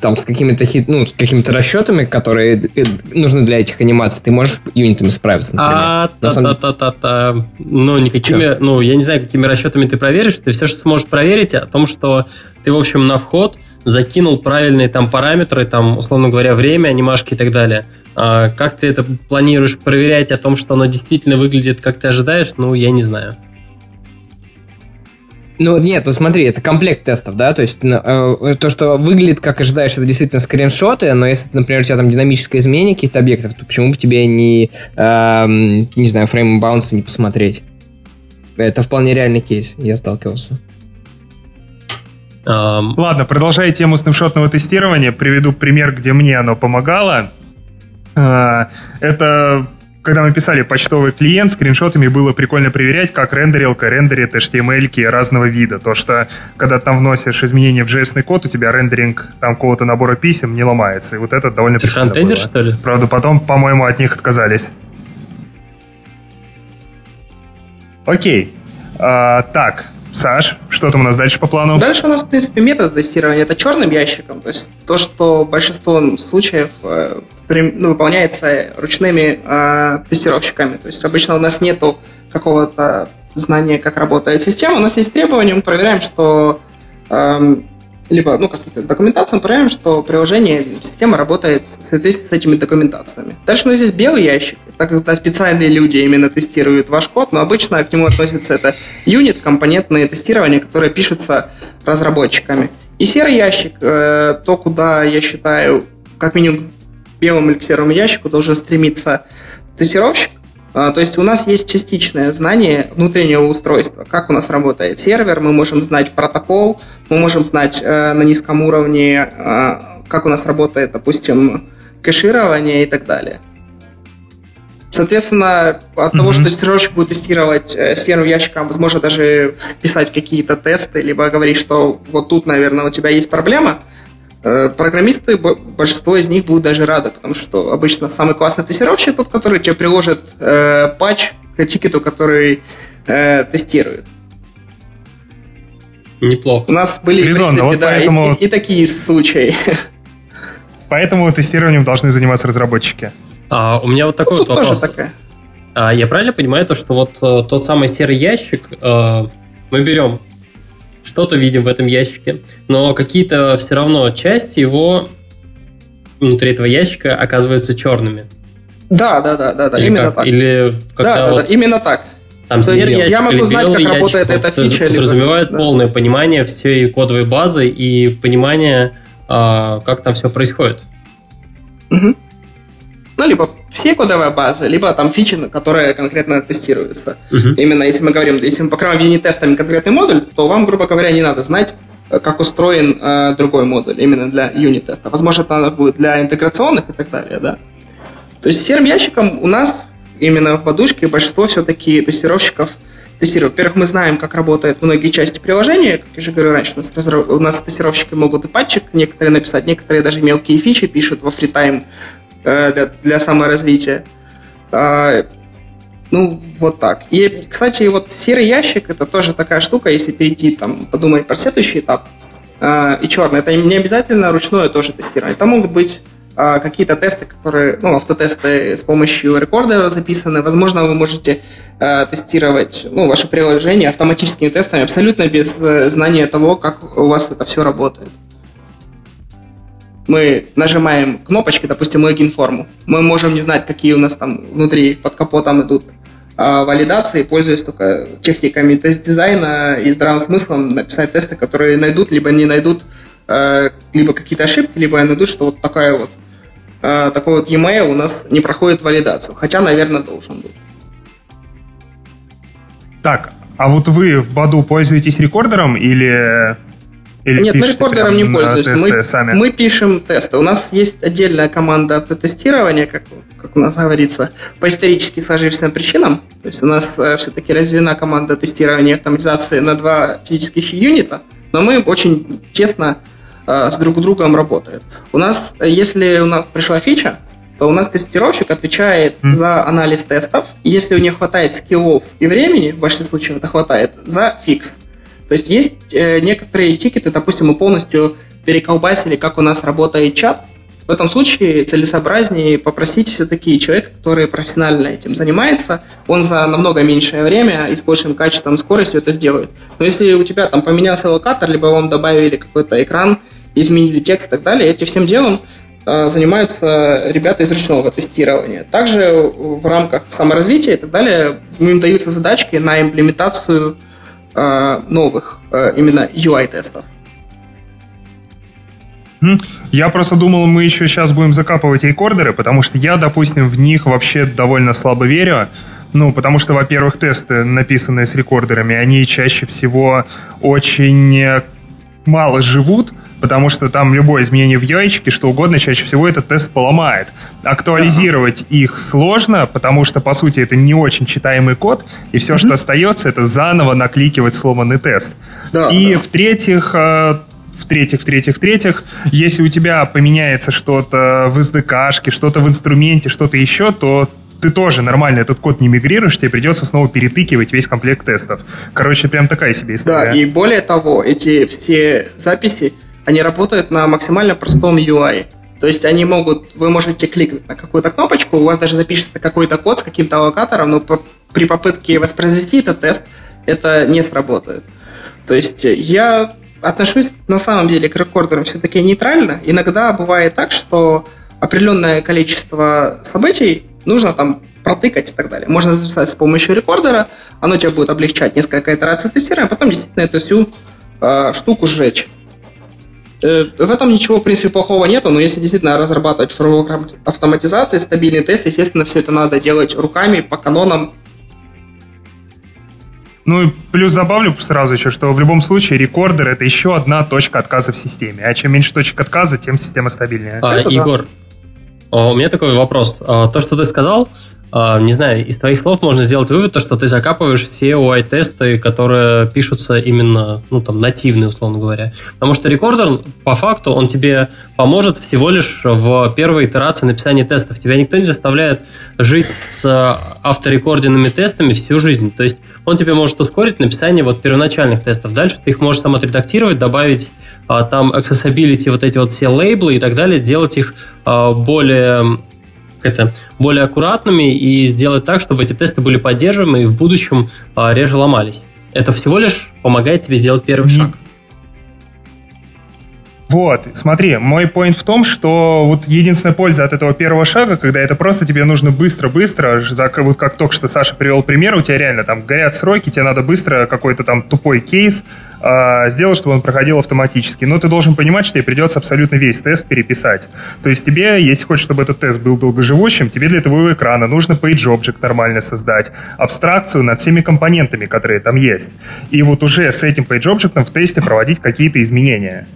там с какими-то хит, ну, с какими-то расчетами, которые э, нужны для этих анимаций, ты можешь юнитами справиться, например. А, та та та та та Ну, никакими, Че? ну, я не знаю, какими расчетами ты проверишь, ты все, что сможешь проверить, о том, что ты, в общем, на вход закинул правильные там параметры, там, условно говоря, время, анимашки и так далее. А как ты это планируешь проверять о том, что оно действительно выглядит, как ты ожидаешь, ну, я не знаю. Ну, нет, вот смотри, это комплект тестов, да, то есть ну, э, то, что выглядит, как ожидаешь, это действительно скриншоты, но если, например, у тебя там динамическое изменение каких-то объектов, то почему бы тебе не, э, не знаю, фрейм баунса не посмотреть? Это вполне реальный кейс, я сталкивался. Um... Ладно, продолжая тему снапшотного тестирования, приведу пример, где мне оно помогало. Uh, это когда мы писали почтовый клиент, скриншотами было прикольно проверять, как рендерилка рендерит HTML разного вида. То, что когда там вносишь изменения в JS код, у тебя рендеринг там какого-то набора писем не ломается. И вот это довольно Ты прикольно было. что ли? Правда, потом, по-моему, от них отказались. Окей. А, так, Саш, что там у нас дальше по плану? Дальше у нас, в принципе, метод тестирования. Это черным ящиком. То есть то, что большинство случаев э, ну, выполняется ручными э, тестировщиками. То есть обычно у нас нету какого-то знания, как работает система. У нас есть требования, мы проверяем, что э, либо ну, какие-то документации, мы проверяем, что приложение, система работает в соответствии с этими документациями. Дальше у нас есть белый ящик, так как специальные люди именно тестируют ваш код, но обычно к нему относится это юнит, компонентное тестирование, которое пишется разработчиками. И серый ящик, э, то, куда я считаю, как минимум белому или серому ящику должен стремиться тестировщик, то есть у нас есть частичное знание внутреннего устройства, как у нас работает сервер, мы можем знать протокол, мы можем знать э, на низком уровне, э, как у нас работает, допустим, кэширование и так далее. Соответственно, от mm-hmm. того, что тестировщик будет тестировать э, с первым ящиком, возможно, даже писать какие-то тесты, либо говорить, что вот тут, наверное, у тебя есть проблема – программисты, большинство из них будут даже рады, потому что обычно самый классный тестировщик тот, который тебе приложит э, патч к тикету, который э, тестирует. Неплохо. У нас были, Резонно, в принципе, вот да, поэтому... и, и, и такие случаи. Поэтому тестированием должны заниматься разработчики. А, у меня вот такой ну, вот вопрос. Тоже такая. А, я правильно понимаю то, что вот э, тот самый серый ящик э, мы берем что-то видим в этом ящике, но какие-то все равно части его внутри этого ящика оказываются черными. Да, да, да, да, да, Или именно как? так. Или когда да, вот... да, да, именно так. Там То есть ящик я могу знать, как ящик, работает эта фича. Подразумевает либо... полное да. понимание всей кодовой базы и понимание, а, как там все происходит. Угу. Ну, либо все кодовые базы, либо там фичи, которые конкретно тестируются. Uh-huh. Именно если мы говорим, если мы покроем юнит-тестами конкретный модуль, то вам, грубо говоря, не надо знать, э, как устроен э, другой модуль именно для юнит-теста. Возможно, это надо будет для интеграционных и так далее, да. То есть серым ящиком у нас именно в подушке большинство все-таки тестировщиков тестируют. Во-первых, мы знаем, как работают многие части приложения. Как я уже говорил раньше, у нас, разраб... у нас тестировщики могут и патчик некоторые написать, некоторые даже мелкие фичи пишут во фритайм для, для саморазвития. А, ну, вот так. И, кстати, вот серый ящик это тоже такая штука, если перейти, там, подумать про следующий этап. А, и черный, это не обязательно ручное тоже тестирование. Это могут быть а, какие-то тесты, которые, ну, автотесты с помощью рекордера записаны. Возможно, вы можете тестировать ну, ваше приложение автоматическими тестами абсолютно без э, знания того, как у вас это все работает мы нажимаем кнопочки, допустим, логин-форму, мы можем не знать, какие у нас там внутри под капотом идут а, валидации, пользуясь только техниками тест-дизайна и здравым смыслом написать тесты, которые найдут, либо не найдут а, либо какие-то ошибки, либо найдут, что вот такая вот а, такой вот e-mail у нас не проходит валидацию, хотя, наверное, должен быть. Так, а вот вы в Баду пользуетесь рекордером или или Нет, мы рекордером не пользуемся. Мы, сами? мы пишем тесты. У нас есть отдельная команда автотестирования, как, как у нас говорится, по исторически сложившимся причинам. То есть у нас э, все-таки развена команда тестирования и автоматизации на два физических юнита, но мы очень честно э, с друг другом работаем. У нас, если у нас пришла фича, то у нас тестировщик отвечает mm. за анализ тестов. Если у него хватает скиллов и времени, в большинстве случаев это хватает, за фикс. То есть есть э, некоторые тикеты, допустим, мы полностью переколбасили, как у нас работает чат. В этом случае целесообразнее попросить все-таки человека, который профессионально этим занимается, он за намного меньшее время и с большим качеством, скоростью это сделает. Но если у тебя там поменялся локатор, либо вам добавили какой-то экран, изменили текст и так далее, этим всем делом э, занимаются ребята из ручного тестирования. Также в рамках саморазвития и так далее им даются задачки на имплементацию новых э, именно UI-тестов. Я просто думал, мы еще сейчас будем закапывать рекордеры, потому что я, допустим, в них вообще довольно слабо верю. Ну, потому что, во-первых, тесты, написанные с рекордерами, они чаще всего очень мало живут, потому что там любое изменение в яичке, что угодно, чаще всего этот тест поломает. Актуализировать ага. их сложно, потому что, по сути, это не очень читаемый код, и все, mm-hmm. что остается, это заново накликивать сломанный тест. Да, и да. в-третьих, э, в-третьих, в-третьих, в-третьих, если у тебя поменяется что-то в SDK, что-то в инструменте, что-то еще, то ты тоже нормально этот код не мигрируешь, тебе придется снова перетыкивать весь комплект тестов. Короче, прям такая себе история. Да, и более того, эти все записи они работают на максимально простом UI. То есть они могут, вы можете кликнуть на какую-то кнопочку, у вас даже запишется какой-то код с каким-то локатором, но по, при попытке воспроизвести этот тест это не сработает. То есть я отношусь на самом деле к рекордерам все-таки нейтрально. Иногда бывает так, что определенное количество событий нужно там протыкать и так далее. Можно записать с помощью рекордера, оно тебя будет облегчать несколько итераций тестирования, а потом действительно эту всю э, штуку сжечь. Э, в этом ничего, в принципе, плохого нету, но если действительно разрабатывать фреймворк автоматизации, стабильный тест, естественно, все это надо делать руками, по канонам, ну и плюс добавлю сразу еще, что в любом случае рекордер это еще одна точка отказа в системе. А чем меньше точек отказа, тем система стабильнее. А, Егор, да. у меня такой вопрос. А, то, что ты сказал, не знаю, из твоих слов можно сделать вывод, то, что ты закапываешь все UI-тесты, которые пишутся именно, ну, там, нативные, условно говоря. Потому что рекордер, по факту, он тебе поможет всего лишь в первой итерации написания тестов. Тебя никто не заставляет жить с авторекорденными тестами всю жизнь. То есть он тебе может ускорить написание вот первоначальных тестов. Дальше ты их можешь сам отредактировать, добавить а, там accessibility, вот эти вот все лейблы и так далее, сделать их а, это более аккуратными и сделать так, чтобы эти тесты были поддерживаемы и в будущем а, реже ломались. Это всего лишь помогает тебе сделать первый шаг. Вот, смотри, мой point в том, что вот единственная польза от этого первого шага, когда это просто тебе нужно быстро-быстро, вот как только что Саша привел пример, у тебя реально там горят сроки, тебе надо быстро какой-то там тупой кейс э, сделать, чтобы он проходил автоматически. Но ты должен понимать, что тебе придется абсолютно весь тест переписать. То есть тебе, если хочешь, чтобы этот тест был долгоживущим, тебе для твоего экрана нужно page object нормально создать, абстракцию над всеми компонентами, которые там есть. И вот уже с этим page object в тесте проводить какие-то изменения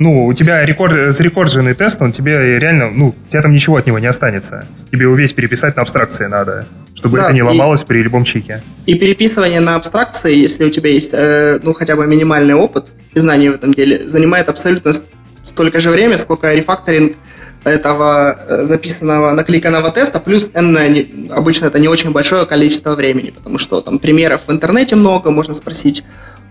ну, у тебя рекорд, зарекордженный тест, он тебе реально, ну, у тебя там ничего от него не останется. Тебе его весь переписать на абстракции надо, чтобы да, это не ломалось и, при любом чике. И переписывание на абстракции, если у тебя есть, э, ну, хотя бы минимальный опыт и знания в этом деле, занимает абсолютно столько же времени, сколько рефакторинг этого э, записанного, накликанного теста, плюс N, обычно это не очень большое количество времени, потому что там примеров в интернете много, можно спросить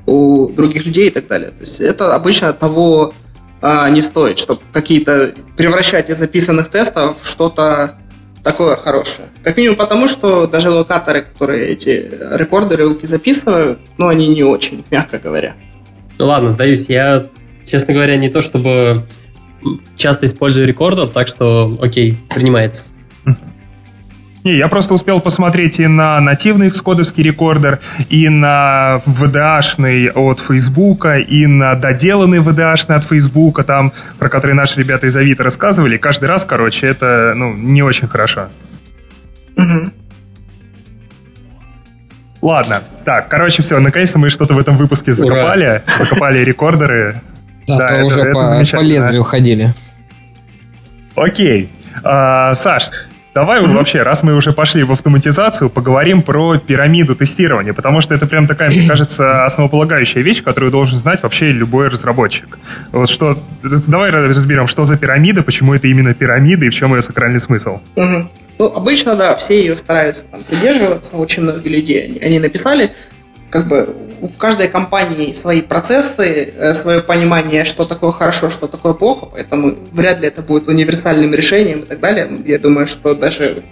у других людей и так далее. То есть это обычно того а, не стоит, чтобы какие-то превращать из записанных тестов что-то такое хорошее. Как минимум потому, что даже локаторы, которые эти рекордеры записывают, ну, они не очень, мягко говоря. Ну ладно, сдаюсь. Я, честно говоря, не то чтобы часто использую рекордер, так что окей, принимается. Не, я просто успел посмотреть и на нативный Xcode рекордер, и на VDA-шный от Фейсбука, и на доделанный VDA-шный от Фейсбука, там, про который наши ребята из Авито рассказывали. Каждый раз, короче, это, ну, не очень хорошо. Угу. Ладно, так, короче, все, наконец-то мы что-то в этом выпуске закопали, Ура. закопали рекордеры. Да, да это, уже это по, по лезвию ходили. Окей. А, Саш, Давай mm-hmm. вообще, раз мы уже пошли в автоматизацию, поговорим про пирамиду тестирования, потому что это прям такая, мне кажется, основополагающая вещь, которую должен знать вообще любой разработчик. Вот что, давай разберем, что за пирамида, почему это именно пирамида и в чем ее сакральный смысл. Mm-hmm. Ну, обычно, да, все ее стараются там, придерживаться, очень многие люди, они, они написали, как бы в каждой компании свои процессы, э, свое понимание, что такое хорошо, что такое плохо, поэтому вряд ли это будет универсальным решением и так далее. Я думаю, что даже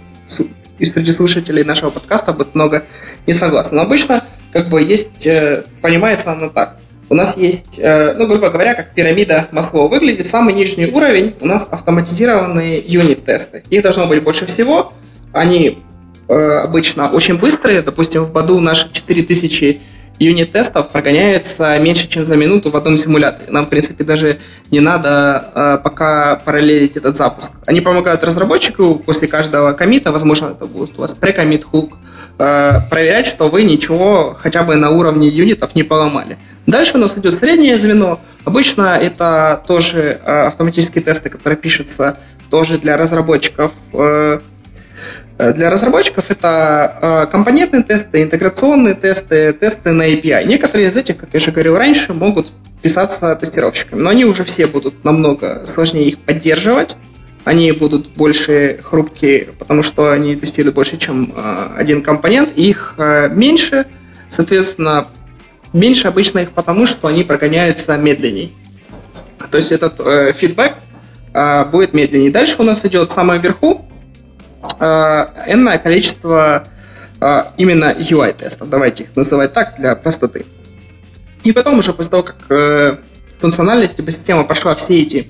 и среди слушателей нашего подкаста будет много не согласны. Но обычно как бы есть, э, понимается оно так. У нас есть, э, ну, грубо говоря, как пирамида Маслоу выглядит. Самый нижний уровень у нас автоматизированные юнит-тесты. Их должно быть больше всего. Они обычно очень быстрые. Допустим, в Баду наши 4000 юнит-тестов прогоняется меньше, чем за минуту в одном симуляторе. Нам, в принципе, даже не надо э, пока параллелить этот запуск. Они помогают разработчику после каждого комита, возможно, это будет у вас прекомит хук, э, проверять, что вы ничего хотя бы на уровне юнитов не поломали. Дальше у нас идет среднее звено. Обычно это тоже э, автоматические тесты, которые пишутся тоже для разработчиков э, Э, для разработчиков это э, компонентные тесты, интеграционные тесты, тесты на API. Некоторые из этих, как я уже говорил раньше, могут писаться тестировщиками, но они уже все будут намного сложнее их поддерживать. Они будут больше хрупкие, потому что они тестируют больше, чем э, один компонент. Их меньше, соответственно, меньше обычно их потому, что они прогоняются медленней. То есть этот э, фидбэк э, будет медленнее. Дальше у нас идет самое вверху, энное количество именно UI-тестов, давайте их называть так для простоты. И потом уже после того, как э, функциональность либо система прошла все эти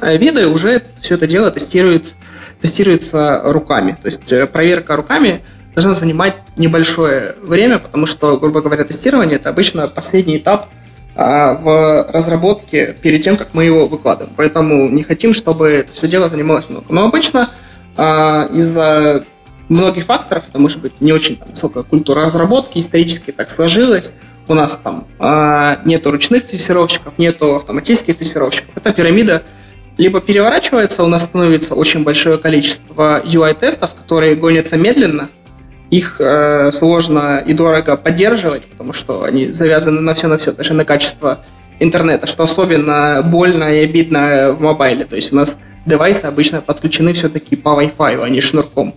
э, виды, уже все это дело тестируется, тестируется руками. То есть э, проверка руками должна занимать небольшое время, потому что, грубо говоря, тестирование это обычно последний этап в разработке перед тем, как мы его выкладываем. Поэтому не хотим, чтобы это все дело занималось много. Но обычно из-за многих факторов, это может быть не очень там, высокая культура разработки, исторически так сложилось, у нас там а, нету ручных тестировщиков, нету автоматических тестировщиков. Эта пирамида либо переворачивается, у нас становится очень большое количество UI-тестов, которые гонятся медленно, их э, сложно и дорого поддерживать, потому что они завязаны на все на все, даже на качество интернета, что особенно больно и обидно в мобайле. То есть у нас девайсы обычно подключены все-таки по Wi-Fi, а не шнурком.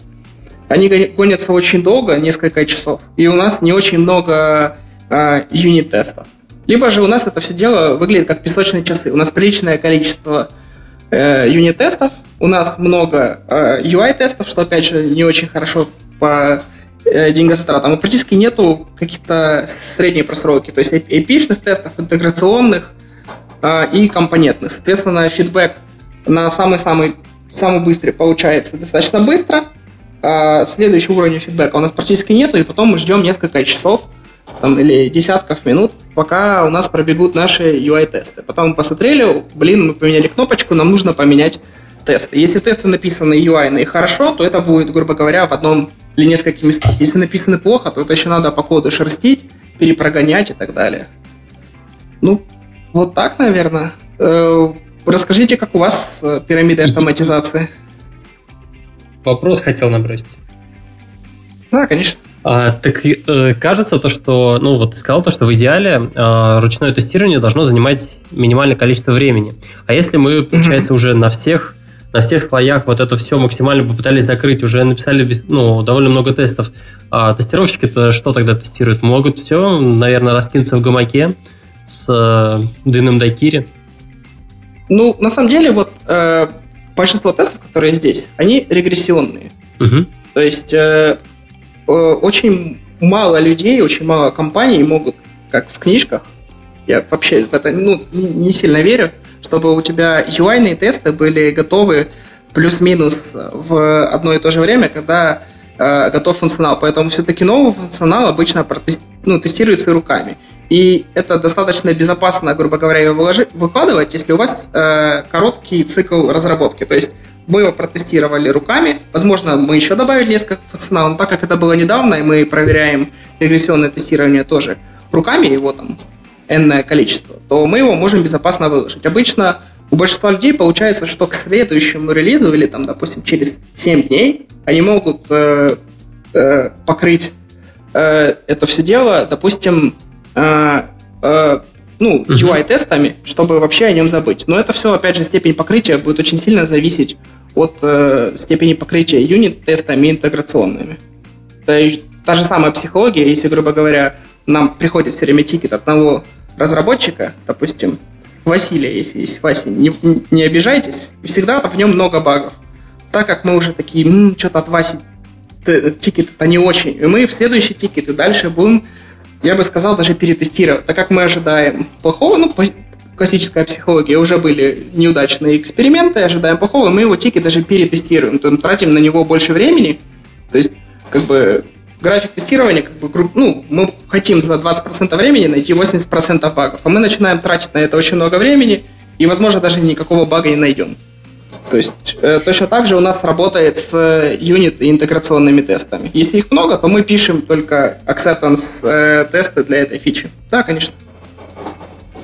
Они гонятся очень долго, несколько часов, и у нас не очень много э, юнит-тестов. Либо же у нас это все дело выглядит как песочные часы. У нас приличное количество э, юнит-тестов, у нас много э, UI-тестов, что, опять же, не очень хорошо по э, деньгозатратам. И практически нету каких-то средней просрочки, то есть API-шных тестов, интеграционных э, и компонентных. Соответственно, фидбэк на самый-самый самый быстрый получается достаточно быстро. А следующий уровень фидбэка у нас практически нету, и потом мы ждем несколько часов там, или десятков минут, пока у нас пробегут наши UI-тесты. Потом мы посмотрели, блин, мы поменяли кнопочку, нам нужно поменять тесты. Если тесты написаны UI и хорошо, то это будет, грубо говоря, в одном или нескольких местах. Если написаны плохо, то это еще надо по коду шерстить, перепрогонять и так далее. Ну, вот так, наверное. Расскажите, как у вас э, пирамида автоматизации? Вопрос хотел набросить. Да, конечно. А, так э, кажется то, что, ну вот сказал то, что в идеале э, ручное тестирование должно занимать минимальное количество времени. А если мы, получается, mm-hmm. уже на всех на всех слоях вот это все максимально попытались закрыть, уже написали ну, довольно много тестов. А тестировщики-то что тогда тестируют? Могут все, наверное, раскинуться в гамаке с э, длинным дайкири? Ну, на самом деле, вот э, большинство тестов, которые здесь, они регрессионные. Угу. То есть э, э, очень мало людей, очень мало компаний могут, как в книжках, я вообще в это ну, не сильно верю, чтобы у тебя UI тесты были готовы плюс-минус в одно и то же время, когда э, готов функционал. Поэтому все-таки новый функционал обычно протест, ну, тестируется руками. И это достаточно безопасно, грубо говоря, его выкладывать, если у вас э, короткий цикл разработки. То есть мы его протестировали руками. Возможно, мы еще добавили несколько функционалов, но так как это было недавно, и мы проверяем регрессионное тестирование тоже руками, его там энное количество, то мы его можем безопасно выложить. Обычно у большинства людей получается, что к следующему релизу или там, допустим, через 7 дней они могут э, э, покрыть э, это все дело, допустим, э, э, ну, UI-тестами, чтобы вообще о нем забыть. Но это все, опять же, степень покрытия будет очень сильно зависеть от э, степени покрытия юнит-тестами интеграционными. То есть, та же самая психология, если, грубо говоря, нам приходит все время тикет одного разработчика, допустим, Василия, если есть Вася, не, не обижайтесь, всегда в нем много багов. Так как мы уже такие, что-то от Васи тикеты-то не очень, и мы в следующий ticket и дальше будем, я бы сказал, даже перетестировать. Так как мы ожидаем плохого, ну, классическая психология, уже были неудачные эксперименты, ожидаем плохого, мы его ticket даже перетестируем, то тратим на него больше времени, то есть, как бы, график тестирования, как бы, ну, мы хотим за 20% времени найти 80% багов, а мы начинаем тратить на это очень много времени, и, возможно, даже никакого бага не найдем. То есть э, точно так же у нас работает с э, юнит и интеграционными тестами. Если их много, то мы пишем только acceptance э, тесты для этой фичи. Да, конечно.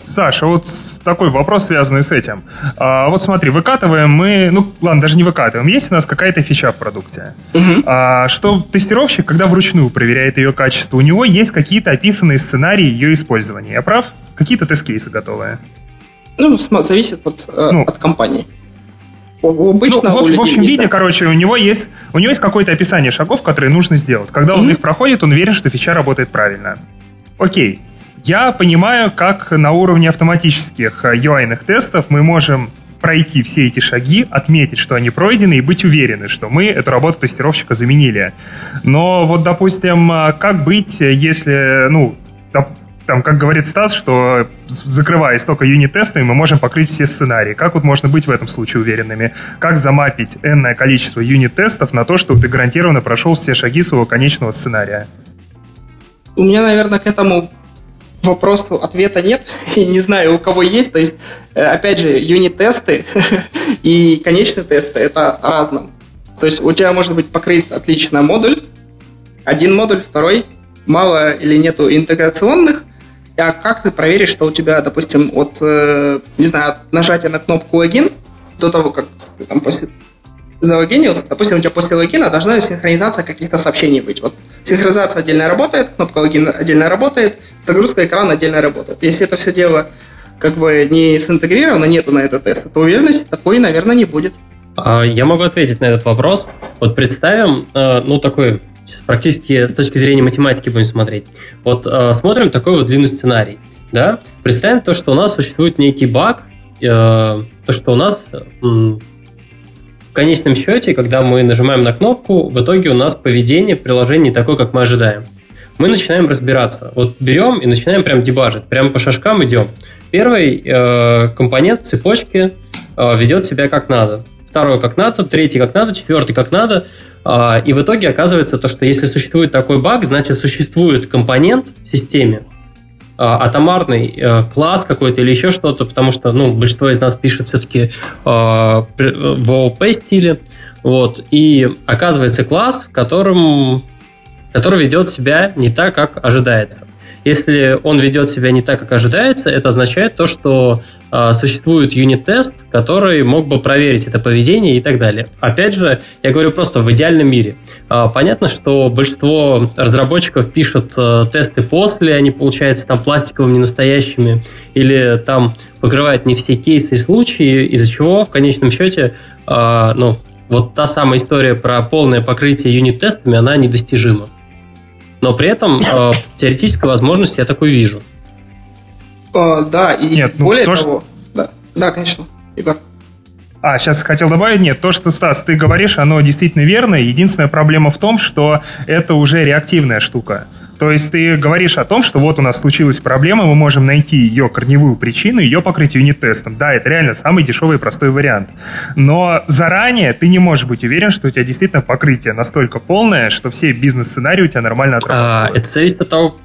Саша, вот такой вопрос, связанный с этим. А, вот смотри, выкатываем мы, ну ладно, даже не выкатываем, есть у нас какая-то фича в продукте. Угу. А, что тестировщик, когда вручную проверяет ее качество, у него есть какие-то описанные сценарии ее использования. Я прав? Какие-то тест-кейсы готовые? Ну, зависит от, э, ну, от компании. Обычно ну, в, в общем виде, да. короче, у него есть у него есть какое-то описание шагов, которые нужно сделать. Когда mm-hmm. он их проходит, он уверен, что фича работает правильно. Окей. Я понимаю, как на уровне автоматических UI э, тестов мы можем пройти все эти шаги, отметить, что они пройдены, и быть уверены, что мы эту работу тестировщика заменили. Но вот, допустим, э, как быть, если, ну, там, как говорит Стас, что закрываясь только юнит-тестами, мы можем покрыть все сценарии. Как вот можно быть в этом случае уверенными? Как замапить энное количество юнит-тестов на то, чтобы ты гарантированно прошел все шаги своего конечного сценария? У меня, наверное, к этому вопросу ответа нет. И не знаю, у кого есть. То есть, э, опять же, юнит-тесты и конечные тесты — это разным. То есть у тебя может быть покрыт отлично модуль, один модуль, второй, мало или нету интеграционных, а как ты проверишь, что у тебя, допустим, от, э, не знаю, от нажатия на кнопку логин до того, как ты там после залогинился, допустим, у тебя после логина должна синхронизация каких-то сообщений быть. Вот синхронизация отдельно работает, кнопка логин отдельно работает, загрузка экрана отдельно работает. Если это все дело как бы не синтегрировано, нету на это теста, то уверенности такой, наверное, не будет. А, я могу ответить на этот вопрос. Вот представим, э, ну, такой практически с точки зрения математики будем смотреть. Вот э, смотрим такой вот длинный сценарий. Да? Представим то, что у нас существует некий баг, э, то, что у нас в конечном счете, когда мы нажимаем на кнопку, в итоге у нас поведение в приложении такое, как мы ожидаем. Мы начинаем разбираться. Вот берем и начинаем прям дебажить, прям по шажкам идем. Первый э, компонент цепочки э, ведет себя как надо второй как надо, третий как надо, четвертый как надо. А, и в итоге оказывается то, что если существует такой баг, значит существует компонент в системе, а, атомарный э, класс какой-то или еще что-то, потому что ну, большинство из нас пишет все-таки а, в ООП стиле. Вот, и оказывается класс, которым, который ведет себя не так, как ожидается. Если он ведет себя не так, как ожидается, это означает то, что э, существует юнит-тест, который мог бы проверить это поведение и так далее. Опять же, я говорю просто в идеальном мире. Э, понятно, что большинство разработчиков пишут э, тесты после, они получаются там пластиковыми, настоящими, или там покрывают не все кейсы и случаи, из-за чего в конечном счете, э, ну, вот та самая история про полное покрытие юнит-тестами, она недостижима. Но при этом э, теоретической возможности я такой вижу. О, да, и Нет, ну, более то, того... Что... Да, да, конечно. А, сейчас хотел добавить, нет, то, что, Стас, ты говоришь, оно действительно верно. Единственная проблема в том, что это уже реактивная штука. То есть ты говоришь о том, что вот у нас случилась проблема, мы можем найти ее корневую причину, ее покрыть юнит-тестом. Да, это реально самый дешевый и простой вариант. Но заранее ты не можешь быть уверен, что у тебя действительно покрытие настолько полное, что все бизнес-сценарии у тебя нормально отрабатывают. А, это зависит от того,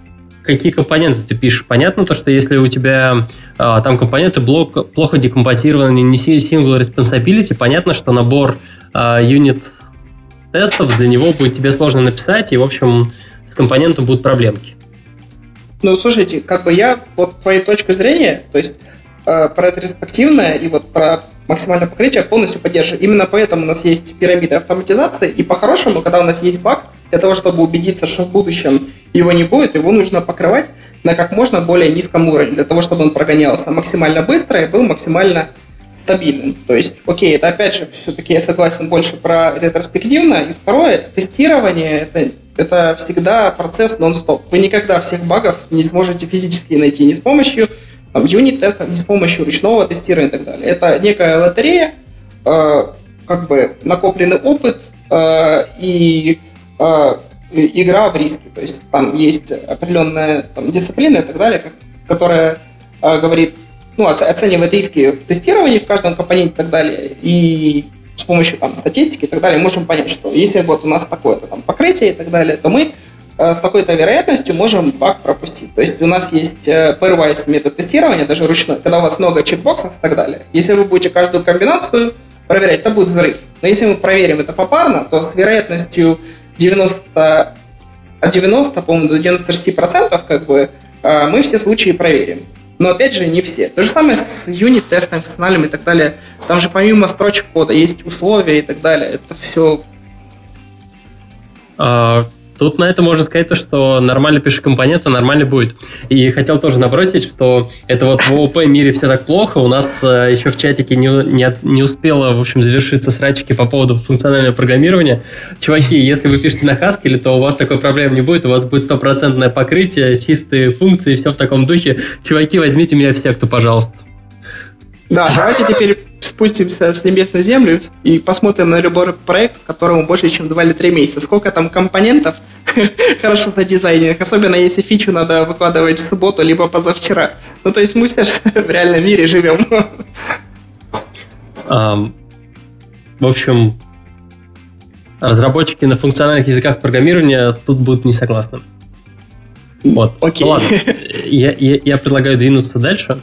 какие компоненты ты пишешь. Понятно то, что если у тебя а, там компоненты блок, плохо декомпозированы, не single responsibility, понятно, что набор а, юнит тестов для него будет тебе сложно написать, и, в общем, с компонентом будут проблемки. Ну, слушайте, как бы я, вот твоей точки зрения, то есть э, про ретроспективное и вот про максимальное покрытие полностью поддерживаю. Именно поэтому у нас есть пирамида автоматизации, и по-хорошему, когда у нас есть баг, для того, чтобы убедиться, что в будущем его не будет, его нужно покрывать на как можно более низком уровне, для того, чтобы он прогонялся максимально быстро и был максимально стабильным. То есть, окей, это опять же, все-таки я согласен больше про ретроспективно. И второе, тестирование, это это всегда процесс нон-стоп. Вы никогда всех багов не сможете физически найти ни с помощью там, юнит-тестов, ни с помощью ручного тестирования и так далее. Это некая лотерея, э, как бы накопленный опыт э, и э, игра в риски. То есть там есть определенная там, дисциплина и так далее, которая э, говорит, ну, оценивает риски в тестировании в каждом компоненте и так далее. И с помощью там, статистики и так далее можем понять, что если вот у нас такое-то там покрытие и так далее, то мы э, с такой-то вероятностью можем баг пропустить. То есть у нас есть э, pairwise метод тестирования, даже ручной, когда у вас много чекбоксов и так далее. Если вы будете каждую комбинацию проверять, то будет взрыв. Но если мы проверим это попарно, то с вероятностью 90, от 90, по-моему, до 96% как бы э, мы все случаи проверим. Но опять же, не все. То же самое с юнит-тестами, функциональными и так далее. Там же помимо строчек кода есть условия и так далее. Это все а, Тут на это можно сказать то, что нормально пишешь компонент, а нормально будет. И хотел тоже набросить, что это вот в ООП мире все так плохо. У нас э, еще в чатике не, не, не успело, в общем, завершиться срачки по поводу функционального программирования. Чуваки, если вы пишете на Haskell, то у вас такой проблем не будет. У вас будет стопроцентное покрытие, чистые функции, все в таком духе. Чуваки, возьмите меня в секту, пожалуйста. Да, давайте теперь спустимся с небес на землю и посмотрим на любой проект, которому больше, чем 2 или 3 месяца. Сколько там компонентов хорошо задизайненных, особенно если фичу надо выкладывать в субботу, либо позавчера. Ну, то есть мы все в реальном мире живем. В общем, разработчики на функциональных языках программирования тут будут не согласны. Вот. Окей. Ну, ладно, я, я, я предлагаю двинуться дальше.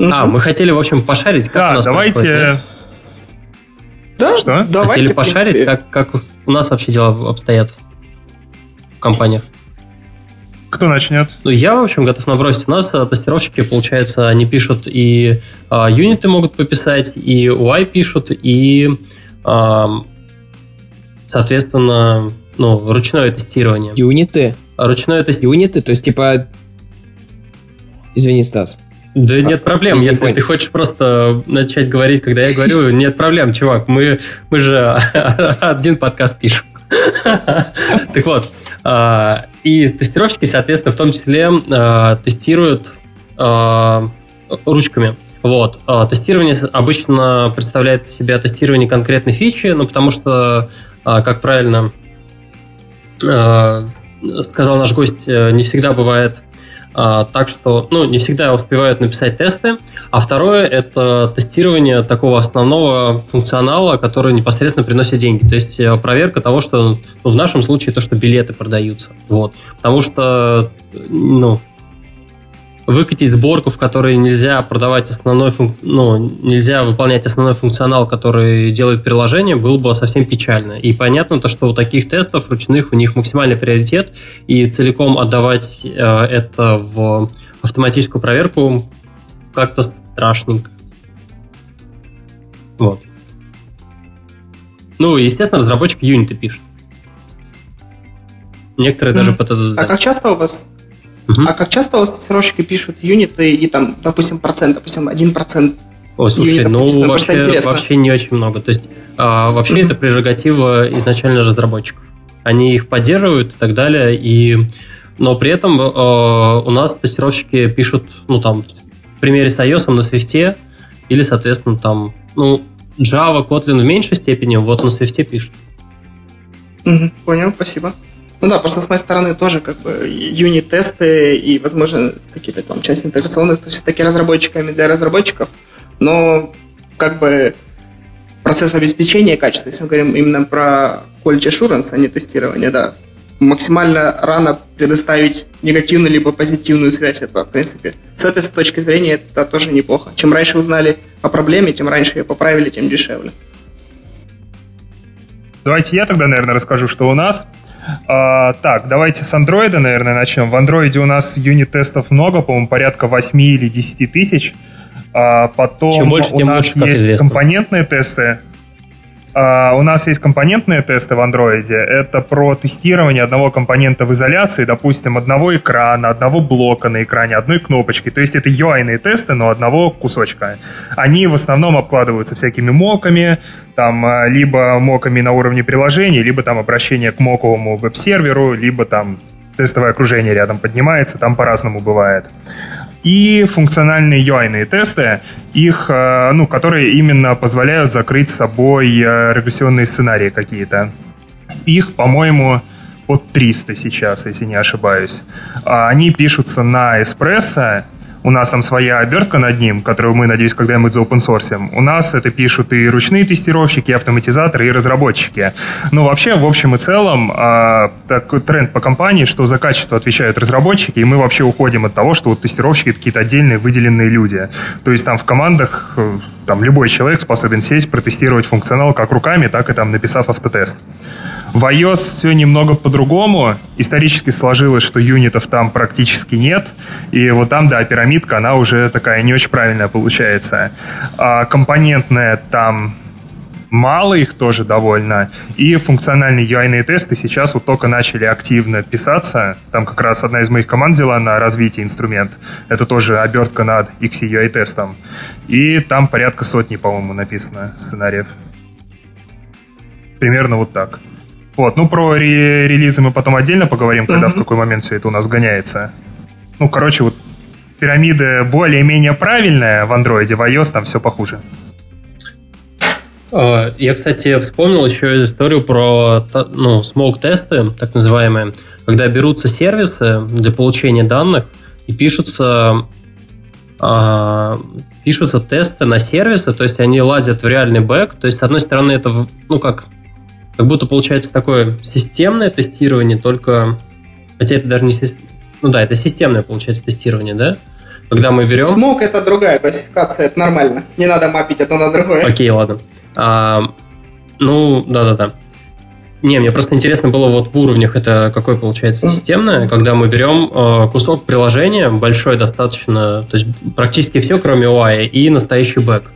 А, мы хотели, в общем, пошарить, как да, у нас давайте... Происходит, да? Что? Давайте, хотели пошарить, как, как у нас вообще дела обстоят в компаниях. Кто начнет? Ну, я, в общем, готов набросить. У нас э, тестировщики, получается, они пишут и а, юниты могут пописать, и UI пишут, и, а, соответственно, ну, ручное тестирование. Юниты? Ручное тестирование. Юниты, то есть, типа... Извини, Стас. Да а, нет проблем, если понял. ты хочешь просто начать говорить, когда я говорю, нет проблем, чувак, мы, мы же один подкаст пишем. Так вот, а, и тестировщики, соответственно, в том числе а, тестируют ручками. Вот. Тестирование обычно представляет себя тестирование конкретной фичи, ну, потому что, как правильно сказал наш гость, э, не всегда бывает а, так что, ну, не всегда успевают написать тесты. А второе – это тестирование такого основного функционала, который непосредственно приносит деньги. То есть э, проверка того, что, ну, в нашем случае, то, что билеты продаются. Вот. Потому что, ну, выкатить сборку, в которой нельзя продавать основной функ... ну, нельзя выполнять основной функционал, который делает приложение, было бы совсем печально. И понятно то, что у таких тестов ручных у них максимальный приоритет, и целиком отдавать э, это в автоматическую проверку как-то страшненько. Вот. Ну, естественно, разработчик юниты пишет. Некоторые mm. даже под это... А как часто у вас Угу. А как часто у вас тестировщики пишут юниты и там, допустим, процент, допустим, один процент Ой, слушай, ну вообще, вообще не очень много. То есть а, вообще mm-hmm. это прерогатива изначально разработчиков. Они их поддерживают и так далее. И, но при этом а, у нас тестировщики пишут, ну там, в примере с iOS на Swift или, соответственно, там, ну, Java, Kotlin в меньшей степени, вот на Swift пишут. Mm-hmm, понял, спасибо. Ну да, просто с моей стороны тоже как бы юнит-тесты и, возможно, какие-то там части интеграционных, то есть такие разработчиками для разработчиков, но как бы процесс обеспечения качества, если мы говорим именно про quality assurance, а не тестирование, да, максимально рано предоставить негативную либо позитивную связь, это, в принципе, с этой точки зрения это тоже неплохо. Чем раньше узнали о проблеме, тем раньше ее поправили, тем дешевле. Давайте я тогда, наверное, расскажу, что у нас. А, так, давайте с андроида, наверное, начнем. В андроиде у нас юнит-тестов много, по-моему, порядка 8 или 10 тысяч. А потом Чем больше, у нас лучше, есть компонентные тесты. Uh, у нас есть компонентные тесты в андроиде. Это про тестирование одного компонента в изоляции, допустим, одного экрана, одного блока на экране, одной кнопочки. То есть это UI-ные тесты, но одного кусочка. Они в основном обкладываются всякими моками, там, а, либо моками на уровне приложений, либо там обращение к моковому веб-серверу, либо там тестовое окружение рядом поднимается, там по-разному бывает и функциональные UI тесты, их, э, ну, которые именно позволяют закрыть с собой э, регрессионные сценарии какие-то. Их, по-моему, под 300 сейчас, если не ошибаюсь. А они пишутся на Espresso, у нас там своя обертка над ним, которую мы, надеюсь, когда-нибудь заопенсорсим. У нас это пишут и ручные тестировщики, и автоматизаторы, и разработчики. Но вообще, в общем и целом, э, такой тренд по компании, что за качество отвечают разработчики, и мы вообще уходим от того, что вот тестировщики это какие-то отдельные выделенные люди. То есть там в командах э, там любой человек способен сесть, протестировать функционал как руками, так и там написав автотест. В iOS все немного по-другому. Исторически сложилось, что юнитов там практически нет. И вот там, да, пирамидка, она уже такая не очень правильная получается. А компонентная там мало их тоже довольно. И функциональные UI тесты сейчас вот только начали активно писаться. Там как раз одна из моих команд взяла на развитие инструмент. Это тоже обертка над XUI тестом. И там порядка сотни, по-моему, написано сценариев. Примерно вот так. Вот, ну про ре- релизы мы потом отдельно поговорим, когда mm-hmm. в какой момент все это у нас гоняется. Ну, короче, вот пирамида более-менее правильная в андроиде, в iOS там все похуже. А, я, кстати, вспомнил еще историю про ну, смог-тесты, так называемые, когда берутся сервисы для получения данных и пишутся, э, пишутся тесты на сервисы, то есть они лазят в реальный бэк. То есть, с одной стороны, это ну как, как будто получается такое системное тестирование, только хотя это даже не ну да, это системное получается тестирование, да? Когда мы берем... Смог это другая классификация, это нормально. Не надо мапить одно на другое. Окей, ладно. А, ну, да-да-да. Не, мне просто интересно было вот в уровнях это какое получается системное, когда мы берем э, кусок приложения, большой достаточно, то есть практически все, кроме UI, и настоящий бэк.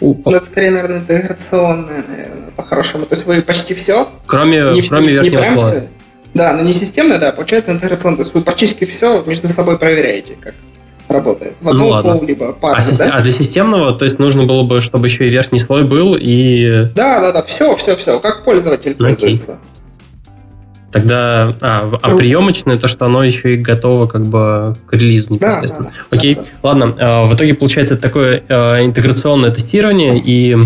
Ну, это скорее, наверное, интеграционное, наверное, по-хорошему. То есть вы почти все. Кроме, не, кроме верхнего не слоя. Все. Да, но не системное, да, получается интеграционное. То есть вы практически все между собой проверяете, как работает. В одном ну, ладно. флоу, либо пар, а, да? а для системного, то есть нужно было бы, чтобы еще и верхний слой был, и... Да, да, да, все, все, все, как пользователь ну, пользуется. Тогда, а, а приемочное, то, что оно еще и готово как бы к релизу непосредственно. Да, да, Окей, да, ладно. А, в итоге получается такое а, интеграционное тестирование, и,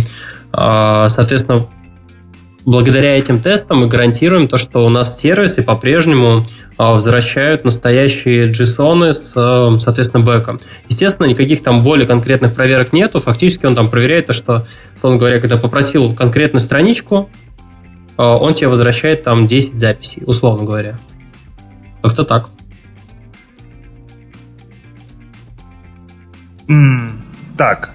а, соответственно, благодаря этим тестам мы гарантируем то, что у нас сервисы по-прежнему а, возвращают настоящие JSON с, а, соответственно, бэком. Естественно, никаких там более конкретных проверок нету. Фактически он там проверяет то, что, условно говоря, когда попросил конкретную страничку, а, он тебе возвращает там 10 записей, условно говоря. Как-то так. Mm, так.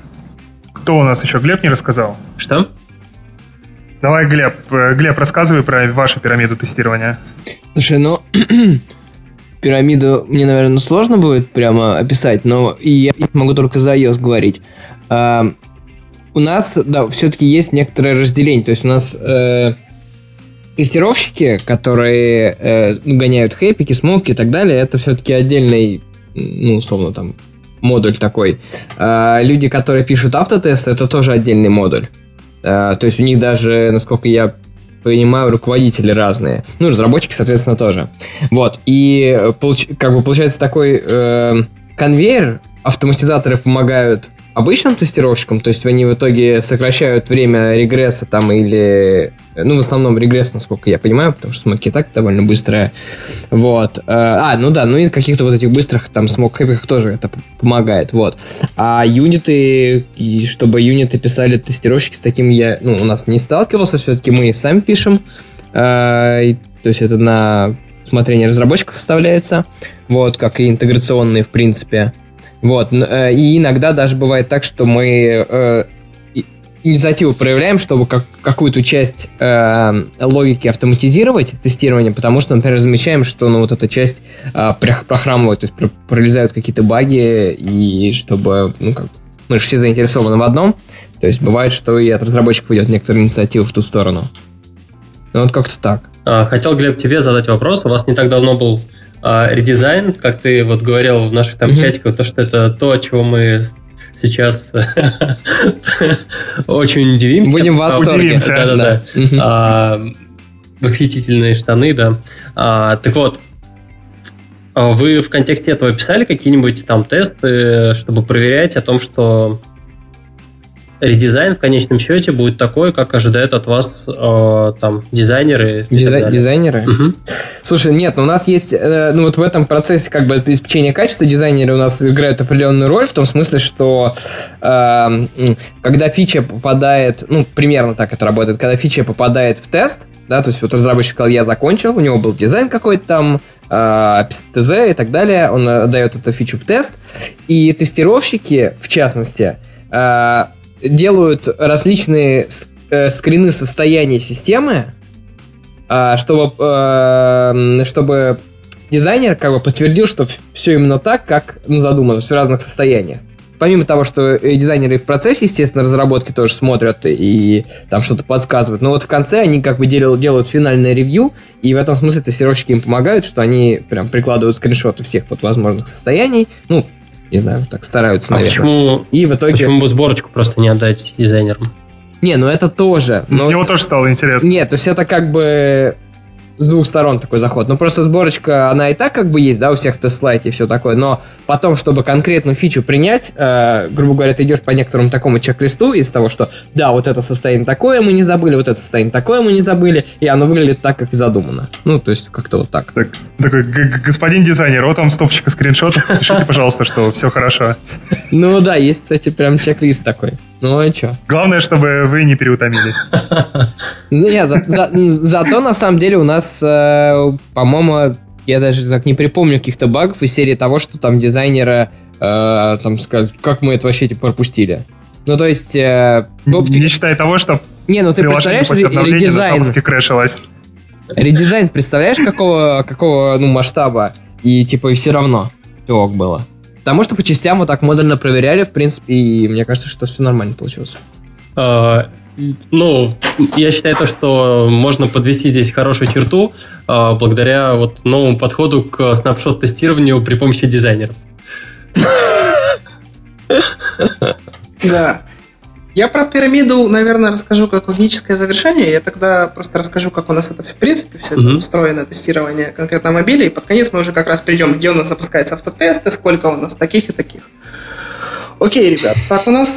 Кто у нас еще? Глеб не рассказал? Что? Давай, Глеб, э, Глеб, рассказывай про вашу пирамиду тестирования. Слушай, ну, пирамиду мне, наверное, сложно будет прямо описать, но и я могу только за iOS говорить. А, у нас, да, все-таки есть некоторое разделение. То есть у нас э, тестировщики, которые э, гоняют хэпики, смоки и так далее, это все-таки отдельный, ну, условно, там, модуль такой. А люди, которые пишут автотесты, это тоже отдельный модуль. А, то есть у них даже, насколько я понимаю, руководители разные. Ну, разработчики, соответственно, тоже. Вот. И как бы получается такой э, конвейер, автоматизаторы помогают обычным тестировщикам, то есть они в итоге сокращают время регресса там или, ну, в основном регресс, насколько я понимаю, потому что смоки и так довольно быстрая. Вот. Э, а, ну да, ну и каких-то вот этих быстрых там смок хэпиках тоже это помогает, вот. А юниты, и чтобы юниты писали тестировщики, с таким я, ну, у нас не сталкивался, все-таки мы сами пишем, э, то есть это на смотрение разработчиков оставляется, вот, как и интеграционные, в принципе. Вот, э, и иногда даже бывает так, что мы э, инициативу проявляем, чтобы как, какую-то часть э, логики автоматизировать, тестирование, потому что, например, замечаем, что ну, вот эта часть э, прохрамывает, то есть пролезают какие-то баги, и чтобы, ну, как, мы же все заинтересованы в одном, то есть бывает, что и от разработчиков идет некоторая инициатива в ту сторону. Ну, вот как-то так. А, хотел, Глеб, тебе задать вопрос. У вас не так давно был а редизайн, как ты вот говорил в наших там mm-hmm. чатиках, то, что это то, чего мы сейчас очень удивимся. Будем в восторге. Да-да-да. А, восхитительные штаны, да. А, так вот, вы в контексте этого писали какие-нибудь там тесты, чтобы проверять о том, что редизайн в конечном счете будет такой, как ожидают от вас э, там дизайнеры. Дизай- дизайнеры? Угу. Слушай, нет, ну у нас есть, э, ну вот в этом процессе как бы обеспечения качества дизайнеры у нас играют определенную роль в том смысле, что э, когда фича попадает, ну примерно так это работает, когда фича попадает в тест, да, то есть вот разработчик сказал, я закончил, у него был дизайн какой-то там, э, ТЗ и так далее, он э, дает эту фичу в тест, и тестировщики, в частности, э, делают различные э, скрины состояния системы, э, чтобы, э, чтобы дизайнер как бы подтвердил, что все именно так, как ну, задумано, в разных состояниях. Помимо того, что дизайнеры в процессе, естественно, разработки тоже смотрят и там что-то подсказывают, но вот в конце они как бы делают, делают финальное ревью, и в этом смысле тестировщики им помогают, что они прям прикладывают скриншоты всех вот возможных состояний, ну, не знаю, так стараются, а наверное. Почему, и в итоге... Почему бы сборочку просто не отдать дизайнерам? Не, ну это тоже. Но... Мне тоже стало интересно. Нет, то есть это как бы с двух сторон такой заход. Ну, просто сборочка, она и так как бы есть, да, у всех в тест-слайде и все такое, но потом, чтобы конкретную фичу принять, э, грубо говоря, ты идешь по некоторому такому чек-листу из того, что, да, вот это состояние такое мы не забыли, вот это состояние такое мы не забыли, и оно выглядит так, как и задумано. Ну, то есть, как-то вот так. так такой, господин дизайнер, вот вам стопчик скриншотов, пишите, пожалуйста, что все хорошо. Ну да, есть, кстати, прям чек-лист такой. Ну и что? Главное, чтобы вы не переутомились. Ну, за, зато на самом деле у нас, э, по-моему, я даже так не припомню каких-то багов из серии того, что там дизайнера э, там сказать, как мы это вообще типа пропустили. Ну, то есть... Э. Не считая того, что не, ну ты представляешь редизайн? Редизайн представляешь, какого, какого ну, масштаба? И типа и все равно ок было. Потому что по частям вот так модульно проверяли, в принципе, и мне кажется, что все нормально получилось. А, ну, я считаю то, что можно подвести здесь хорошую черту а, благодаря вот новому подходу к снапшот-тестированию при помощи дизайнеров. Да. Я про пирамиду, наверное, расскажу как логическое завершение. Я тогда просто расскажу, как у нас это в принципе все uh-huh. это устроено, тестирование конкретно мобилей. И под конец мы уже как раз придем, где у нас запускается автотесты, сколько у нас таких и таких. Окей, ребят. Так, у нас,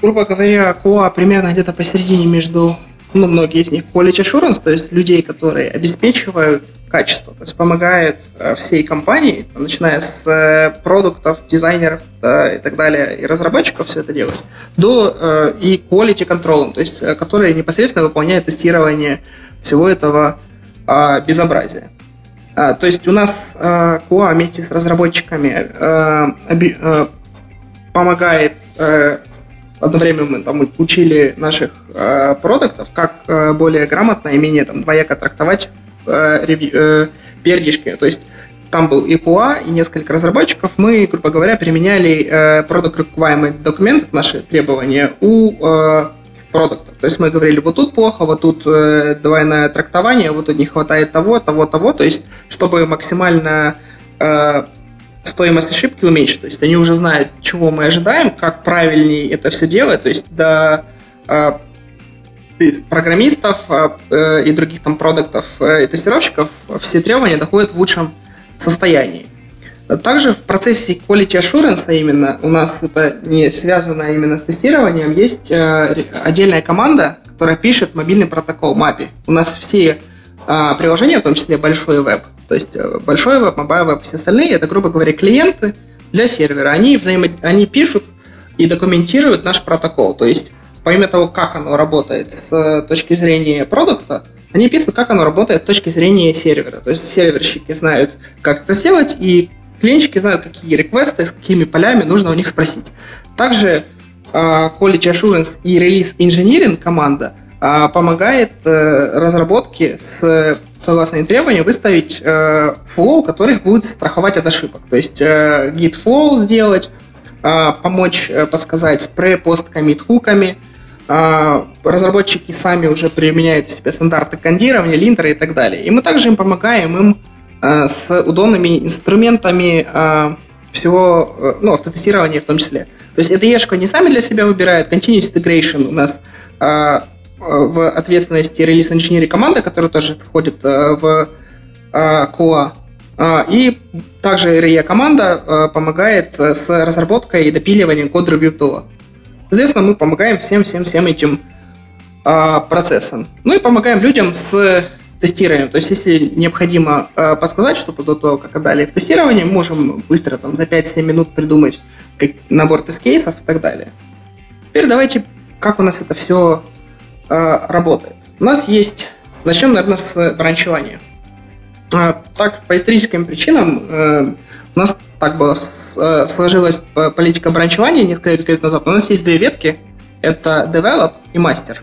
грубо говоря, QA примерно где-то посередине между ну, многие из них quality assurance, то есть людей, которые обеспечивают качество, то есть помогает э, всей компании, начиная с э, продуктов, дизайнеров да, и так далее, и разработчиков все это делать, до э, и quality control, то есть которые непосредственно выполняют тестирование всего этого э, безобразия. А, то есть у нас QA вместе с разработчиками помогает одно время мы там учили наших э, продуктов, как э, более грамотно и менее там двояко трактовать э, э, пердишки. То есть там был и QA, и несколько разработчиков. Мы, грубо говоря, применяли э, product requirement документ, наши требования у э, продуктов. То есть мы говорили, вот тут плохо, вот тут э, двойное трактование, вот тут не хватает того, того, того. То есть, чтобы максимально э, стоимость ошибки уменьшить. То есть они уже знают, чего мы ожидаем, как правильнее это все делать. То есть до э, программистов э, и других там продуктов э, и тестировщиков все требования доходят в лучшем состоянии. Также в процессе quality assurance именно, у нас это не связано именно с тестированием, есть э, отдельная команда, которая пишет мобильный протокол MAPI. У нас все приложения, в том числе большой веб, то есть э, большой веб, mobile веб, все остальные, это, грубо говоря, клиенты для сервера. Они, взаимо... они пишут и документируют наш протокол. То есть помимо того, как оно работает с э, точки зрения продукта, они пишут, как оно работает с точки зрения сервера. То есть серверщики знают, как это сделать, и клиентчики знают, какие реквесты, с какими полями нужно у них спросить. Также uh, Quality Assurance и Release Engineering команда помогает разработке с согласно требованиям, выставить э, flow, который будет страховать от ошибок. То есть э, git flow сделать, э, помочь э, подсказать pre, пост, commit хуками. Э, разработчики сами уже применяют себе стандарты кондирования, линтеры и так далее. И мы также им помогаем им э, с удобными инструментами э, всего, э, ну, автотестирования в том числе. То есть это ешку они сами для себя выбирают, continuous integration у нас э, в ответственности релиз инженерии команды, которая тоже входит э, в. Э, э, и также RE команда помогает с разработкой и допиливанием код review tool. Соответственно, мы помогаем всем-всем-всем этим процессам. Ну и помогаем людям с тестированием. То есть, если необходимо подсказать что-то до того, как отдали в тестирование, мы можем быстро там, за 5-7 минут придумать набор тест-кейсов и так далее. Теперь давайте, как у нас это все Э, работает. У нас есть... Начнем, наверное, с бранчевания. Э, так, по историческим причинам э, у нас так было сложилась политика бранчевания несколько лет назад. У нас есть две ветки. Это develop и master.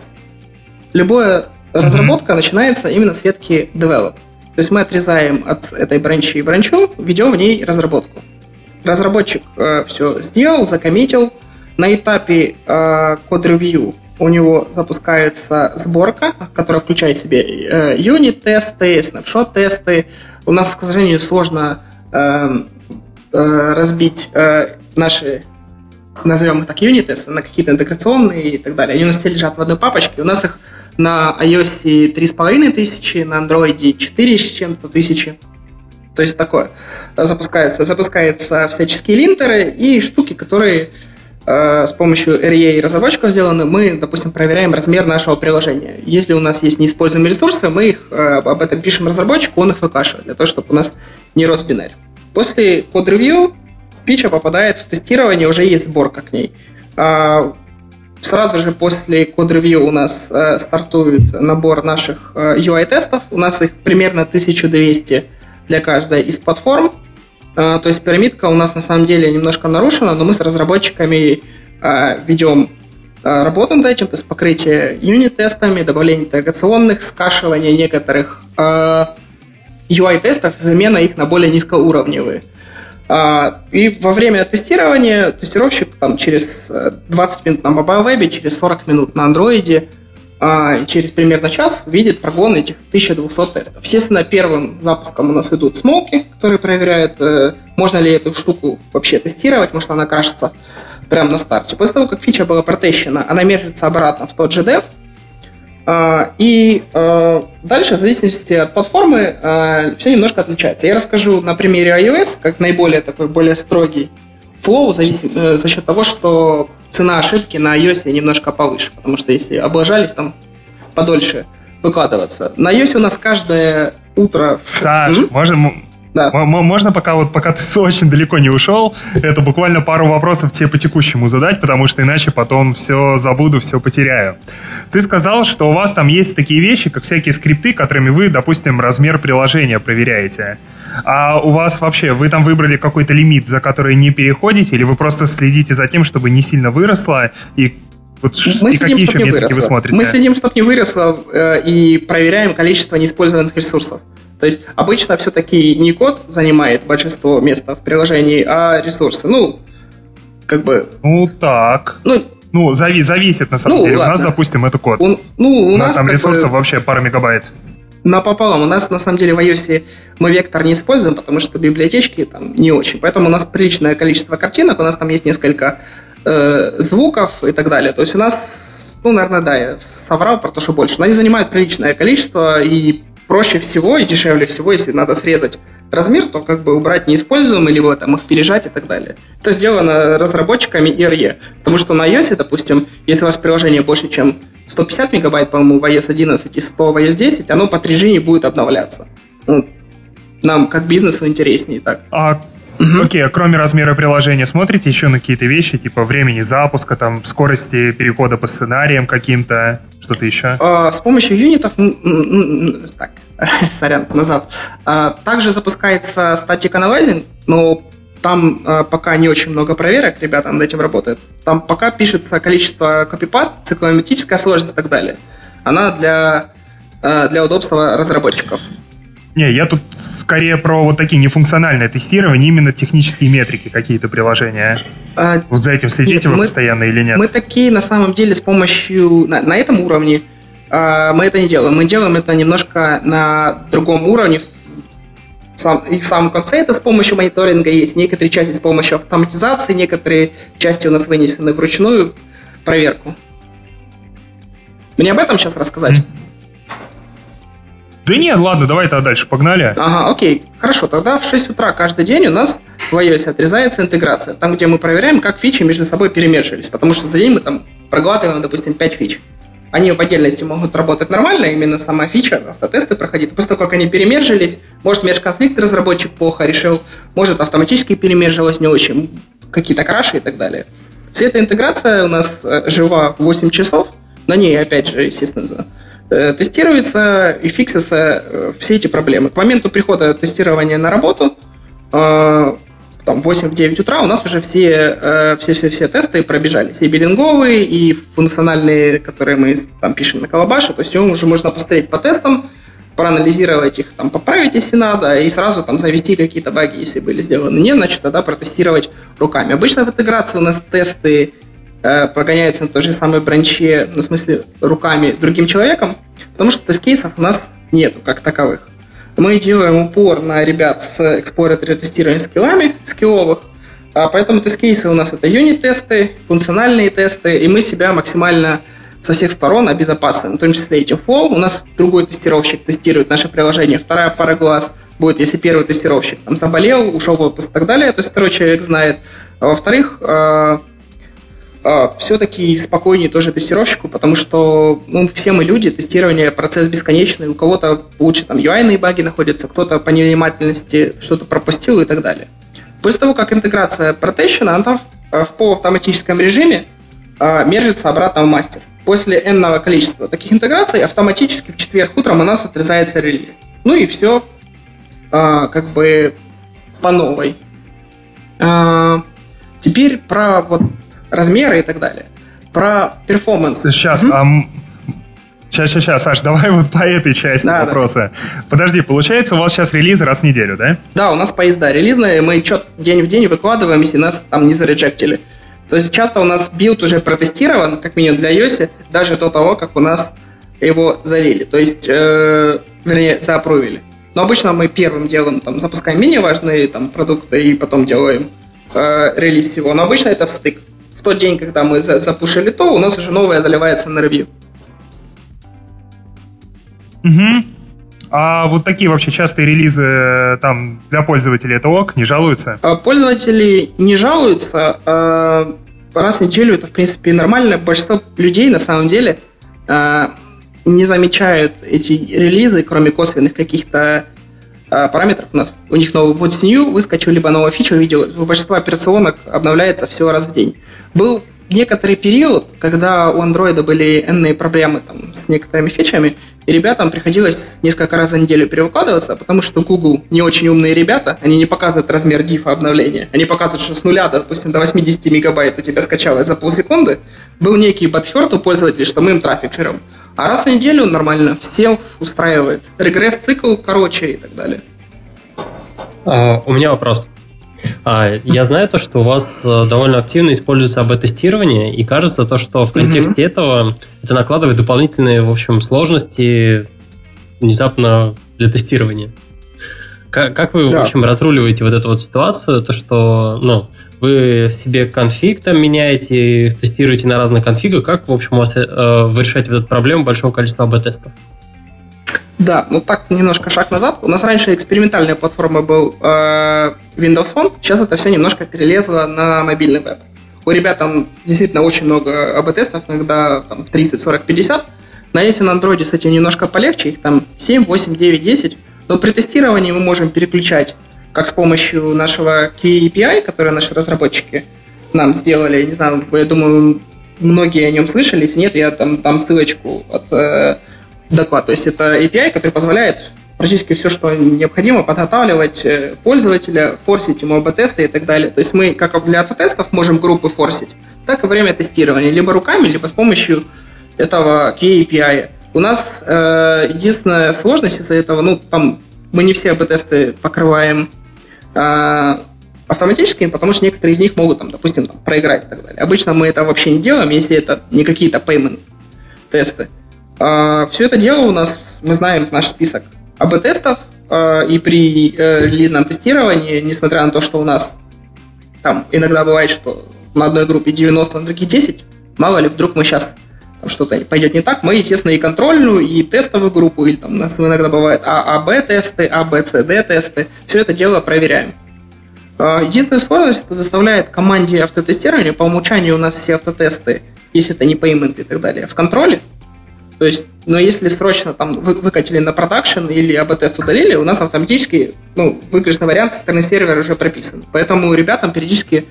Любая mm-hmm. разработка начинается именно с ветки develop. То есть мы отрезаем от этой бранчи бранчу, ведем в ней разработку. Разработчик э, все сделал, закоммитил. На этапе э, код-ревью у него запускается сборка, которая включает в себе э, юнит-тесты, снапшот-тесты. У нас, к сожалению, сложно э, э, разбить наши, назовем их так, юнит-тесты на какие-то интеграционные и так далее. Они у нас все лежат в одной папочке. У нас их на iOS 3,5 тысячи, на Android 4 с чем-то тысячи. То есть такое запускается. Запускаются всяческие линтеры и штуки, которые с помощью REA разработчиков сделаны. Мы, допустим, проверяем размер нашего приложения. Если у нас есть неиспользуемые ресурсы, мы их э, об этом пишем разработчику, он их выкашивает, для того, чтобы у нас не рос бинарь. После код-ревью фича попадает в тестирование, уже есть сборка к ней. А, сразу же после код-ревью у нас э, стартует набор наших э, UI-тестов. У нас их примерно 1200 для каждой из платформ. А, то есть пирамидка у нас на самом деле немножко нарушена, но мы с разработчиками а, ведем а, работу над этим, то есть покрытие юнит-тестами, добавление интеграционных, скашивание некоторых UI-тестов, замена их на более низкоуровневые. И во время тестирования тестировщик там, через 20 э, минут на Web, через 40 минут на Android а через примерно час видит прогон этих 1200 тестов. Естественно, первым запуском у нас идут смоки, которые проверяют, э, можно ли эту штуку вообще тестировать, может она крашится прямо на старте. После того, как фича была протещена, она мержится обратно в тот же dev, а, и э, дальше, в зависимости от платформы, э, все немножко отличается. Я расскажу на примере iOS, как наиболее такой более строгий флоу, зависит, за счет того, что цена ошибки на iOS немножко повыше, потому что если облажались, там подольше выкладываться. На iOS у нас каждое утро... Саш, mm-hmm. можем, да. Можно пока вот пока ты очень далеко не ушел, это буквально пару вопросов тебе по текущему задать, потому что иначе потом все забуду, все потеряю. Ты сказал, что у вас там есть такие вещи, как всякие скрипты, которыми вы, допустим, размер приложения проверяете. А у вас вообще, вы там выбрали какой-то лимит, за который не переходите, или вы просто следите за тем, чтобы не сильно выросло, и вот мы и следим, какие еще метрики выросло. вы смотрите? Мы следим, чтобы не выросло, э, и проверяем количество неиспользованных ресурсов. То есть обычно все-таки не код занимает большинство места в приложении, а ресурсы. Ну, как бы... Ну, так. Ну, ну зави зависит на самом ну, деле. Ладно. У нас, допустим, это код. У, ну, у, у нас, нас там ресурсов бы... вообще пара мегабайт напополам. У нас на самом деле в iOS мы вектор не используем, потому что библиотечки там не очень. Поэтому у нас приличное количество картинок, у нас там есть несколько э, звуков и так далее. То есть у нас, ну, наверное, да, я соврал про то, что больше. Но они занимают приличное количество, и проще всего и дешевле всего, если надо срезать размер, то как бы убрать неиспользуемый, либо там их пережать и так далее. Это сделано разработчиками IRE. Потому что на iOS, допустим, если у вас приложение больше, чем 150 мегабайт, по-моему, в iOS 11 и 100 в iOS 10, оно по 3G не будет обновляться. Ну, нам как бизнесу интереснее так. А Угу. Окей, а кроме размера приложения смотрите еще на какие-то вещи, типа времени запуска, там, скорости перехода по сценариям каким-то, что-то еще? А, с помощью юнитов, так, сорян, назад. А, также запускается Static Analyzing, но там а, пока не очень много проверок, ребята над этим работают. Там пока пишется количество копипаст, циклометрическая сложность и так далее. Она для, а, для удобства разработчиков. Не, я тут скорее про вот такие нефункциональные тестирования, именно технические метрики какие-то приложения. А, вот за этим следите нет, вы мы, постоянно или нет? Мы такие, на самом деле, с помощью... На, на этом уровне а, мы это не делаем. Мы делаем это немножко на другом уровне. И в самом конце это с помощью мониторинга есть. Некоторые части с помощью автоматизации, некоторые части у нас вынесены вручную проверку. Мне об этом сейчас рассказать? Да нет, ладно, давай тогда дальше, погнали. Ага, окей. Хорошо, тогда в 6 утра каждый день у нас в iOS отрезается интеграция. Там, где мы проверяем, как фичи между собой перемешивались. Потому что за день мы там проглатываем, допустим, 5 фич. Они в отдельности могут работать нормально, именно сама фича, автотесты проходить. После того, как они перемержились, может, межконфликт разработчик плохо решил, может, автоматически перемержилось не очень, какие-то краши и так далее. Вся эта интеграция у нас э, жива 8 часов. На ней, опять же, естественно, Э, тестируются и фиксятся э, все эти проблемы. К моменту прихода тестирования на работу, там 8-9 утра у нас уже все, все, все, все тесты пробежались. И биллинговые, и функциональные, которые мы там пишем на Колобаше. То есть уже можно посмотреть по тестам, проанализировать их, там, поправить, если надо, и сразу там завести какие-то баги, если были сделаны не, значит, тогда протестировать руками. Обычно в интеграции у нас тесты Э, прогоняется на той же самой бранче, ну, в смысле, руками другим человеком, потому что тест-кейсов у нас нету как таковых. Мы делаем упор на ребят с эксплореторе тестирования скиллами, скилловых, а поэтому тест-кейсы у нас это юнит-тесты, функциональные тесты, и мы себя максимально со всех сторон обезопасен, в том числе и Teamflow. У нас другой тестировщик тестирует наше приложение, вторая пара глаз будет, если первый тестировщик там заболел, ушел в отпуск и так далее, то есть второй человек знает. А во-вторых, э, все-таки спокойнее тоже тестировщику, потому что ну, все мы люди, тестирование процесс бесконечный, у кого-то лучше там UI баги находятся, кто-то по невнимательности что-то пропустил и так далее. После того, как интеграция Protection, она в полуавтоматическом режиме э, мержится обратно в мастер. После n количества таких интеграций автоматически в четверг утром у нас отрезается релиз. Ну и все э, как бы по новой. Э, теперь про вот размеры и так далее. Про перформанс. Сейчас, угу. а Сейчас, сейчас, сейчас, Саш, давай вот по этой части да, вопроса. Да. Подожди, получается, у вас сейчас релизы раз в неделю, да? Да, у нас поезда релизные, мы что день в день выкладываем, если нас там не зареджектили. То есть часто у нас build уже протестирован, как минимум для iOS, даже до того, как у нас его залили. То есть, э, вернее, заапрувили. Но обычно мы первым делом там, запускаем менее важные там, продукты и потом делаем э, релиз его. Но обычно это в стык. В тот день, когда мы запушили то, у нас уже новое заливается на ревью. Угу. А вот такие вообще частые релизы э, там для пользователей это ок, не жалуются? А пользователи не жалуются. А раз в неделю это, в принципе, нормально. Большинство людей, на самом деле, а, не замечают эти релизы, кроме косвенных каких-то параметров у нас. У них новый What's New выскочил, либо новая фича увидел. У большинства операционок обновляется все раз в день. Был некоторый период, когда у андроида были энные проблемы там, с некоторыми фичами, и ребятам приходилось несколько раз за неделю перевыкладываться, потому что Google не очень умные ребята, они не показывают размер дифа обновления. Они показывают, что с нуля, допустим, до 80 мегабайт у тебя скачалось за полсекунды. Был некий подхерт у пользователей, что мы им трафик жрем. А раз в неделю нормально, всем устраивает. Регресс-цикл короче и так далее. А, у меня вопрос. А, я знаю то, что у вас э, довольно активно используется АБ-тестирование, и кажется то, что в контексте mm-hmm. этого это накладывает дополнительные, в общем, сложности внезапно для тестирования. Как, как вы, да. в общем, разруливаете вот эту вот ситуацию, то, что, ну, вы себе конфиг там меняете, тестируете на разных конфигах, как, в общем, у вас, э, вы решаете эту проблему большого количества АБ-тестов? Да, ну так немножко шаг назад. У нас раньше экспериментальная платформа был э, Windows Phone, сейчас это все немножко перелезло на мобильный веб. У ребят там действительно очень много АБ-тестов, иногда там 30, 40, 50. На если на Android этим немножко полегче, их там 7, 8, 9, 10. Но при тестировании мы можем переключать как с помощью нашего Key API, который наши разработчики нам сделали. Не знаю, я думаю, многие о нем слышали. Если нет, я там дам ссылочку от э, доклад. То есть это API, который позволяет практически все, что необходимо, подготавливать э, пользователя, форсить ему АБ-тесты и так далее. То есть мы, как для автотестов, можем группы форсить, так и время тестирования, либо руками, либо с помощью этого Key API. У нас э, единственная сложность из-за этого, ну, там мы не все АБ-тесты покрываем э, автоматически, потому что некоторые из них могут, там, допустим, там, проиграть и так далее. Обычно мы это вообще не делаем, если это не какие-то payment тесты. А, Все это дело у нас, мы знаем наш список АБ-тестов, а, и при э, релизном тестировании, несмотря на то, что у нас там иногда бывает, что на одной группе 90, на других 10, мало ли вдруг мы сейчас что-то пойдет не так, мы, естественно, и контрольную, и тестовую группу, или там у нас иногда бывает А, АБ-тесты, АБ-СД-тесты, все это дело проверяем. А, единственная сложность, это доставляет команде автотестирования, по умолчанию у нас все автотесты, если это не payment и так далее, в контроле, то есть, но если срочно там вы, выкатили на продакшн или АБ-тест удалили, у нас автоматически ну, выигрышный вариант стороны сервера уже прописан. Поэтому ребятам периодически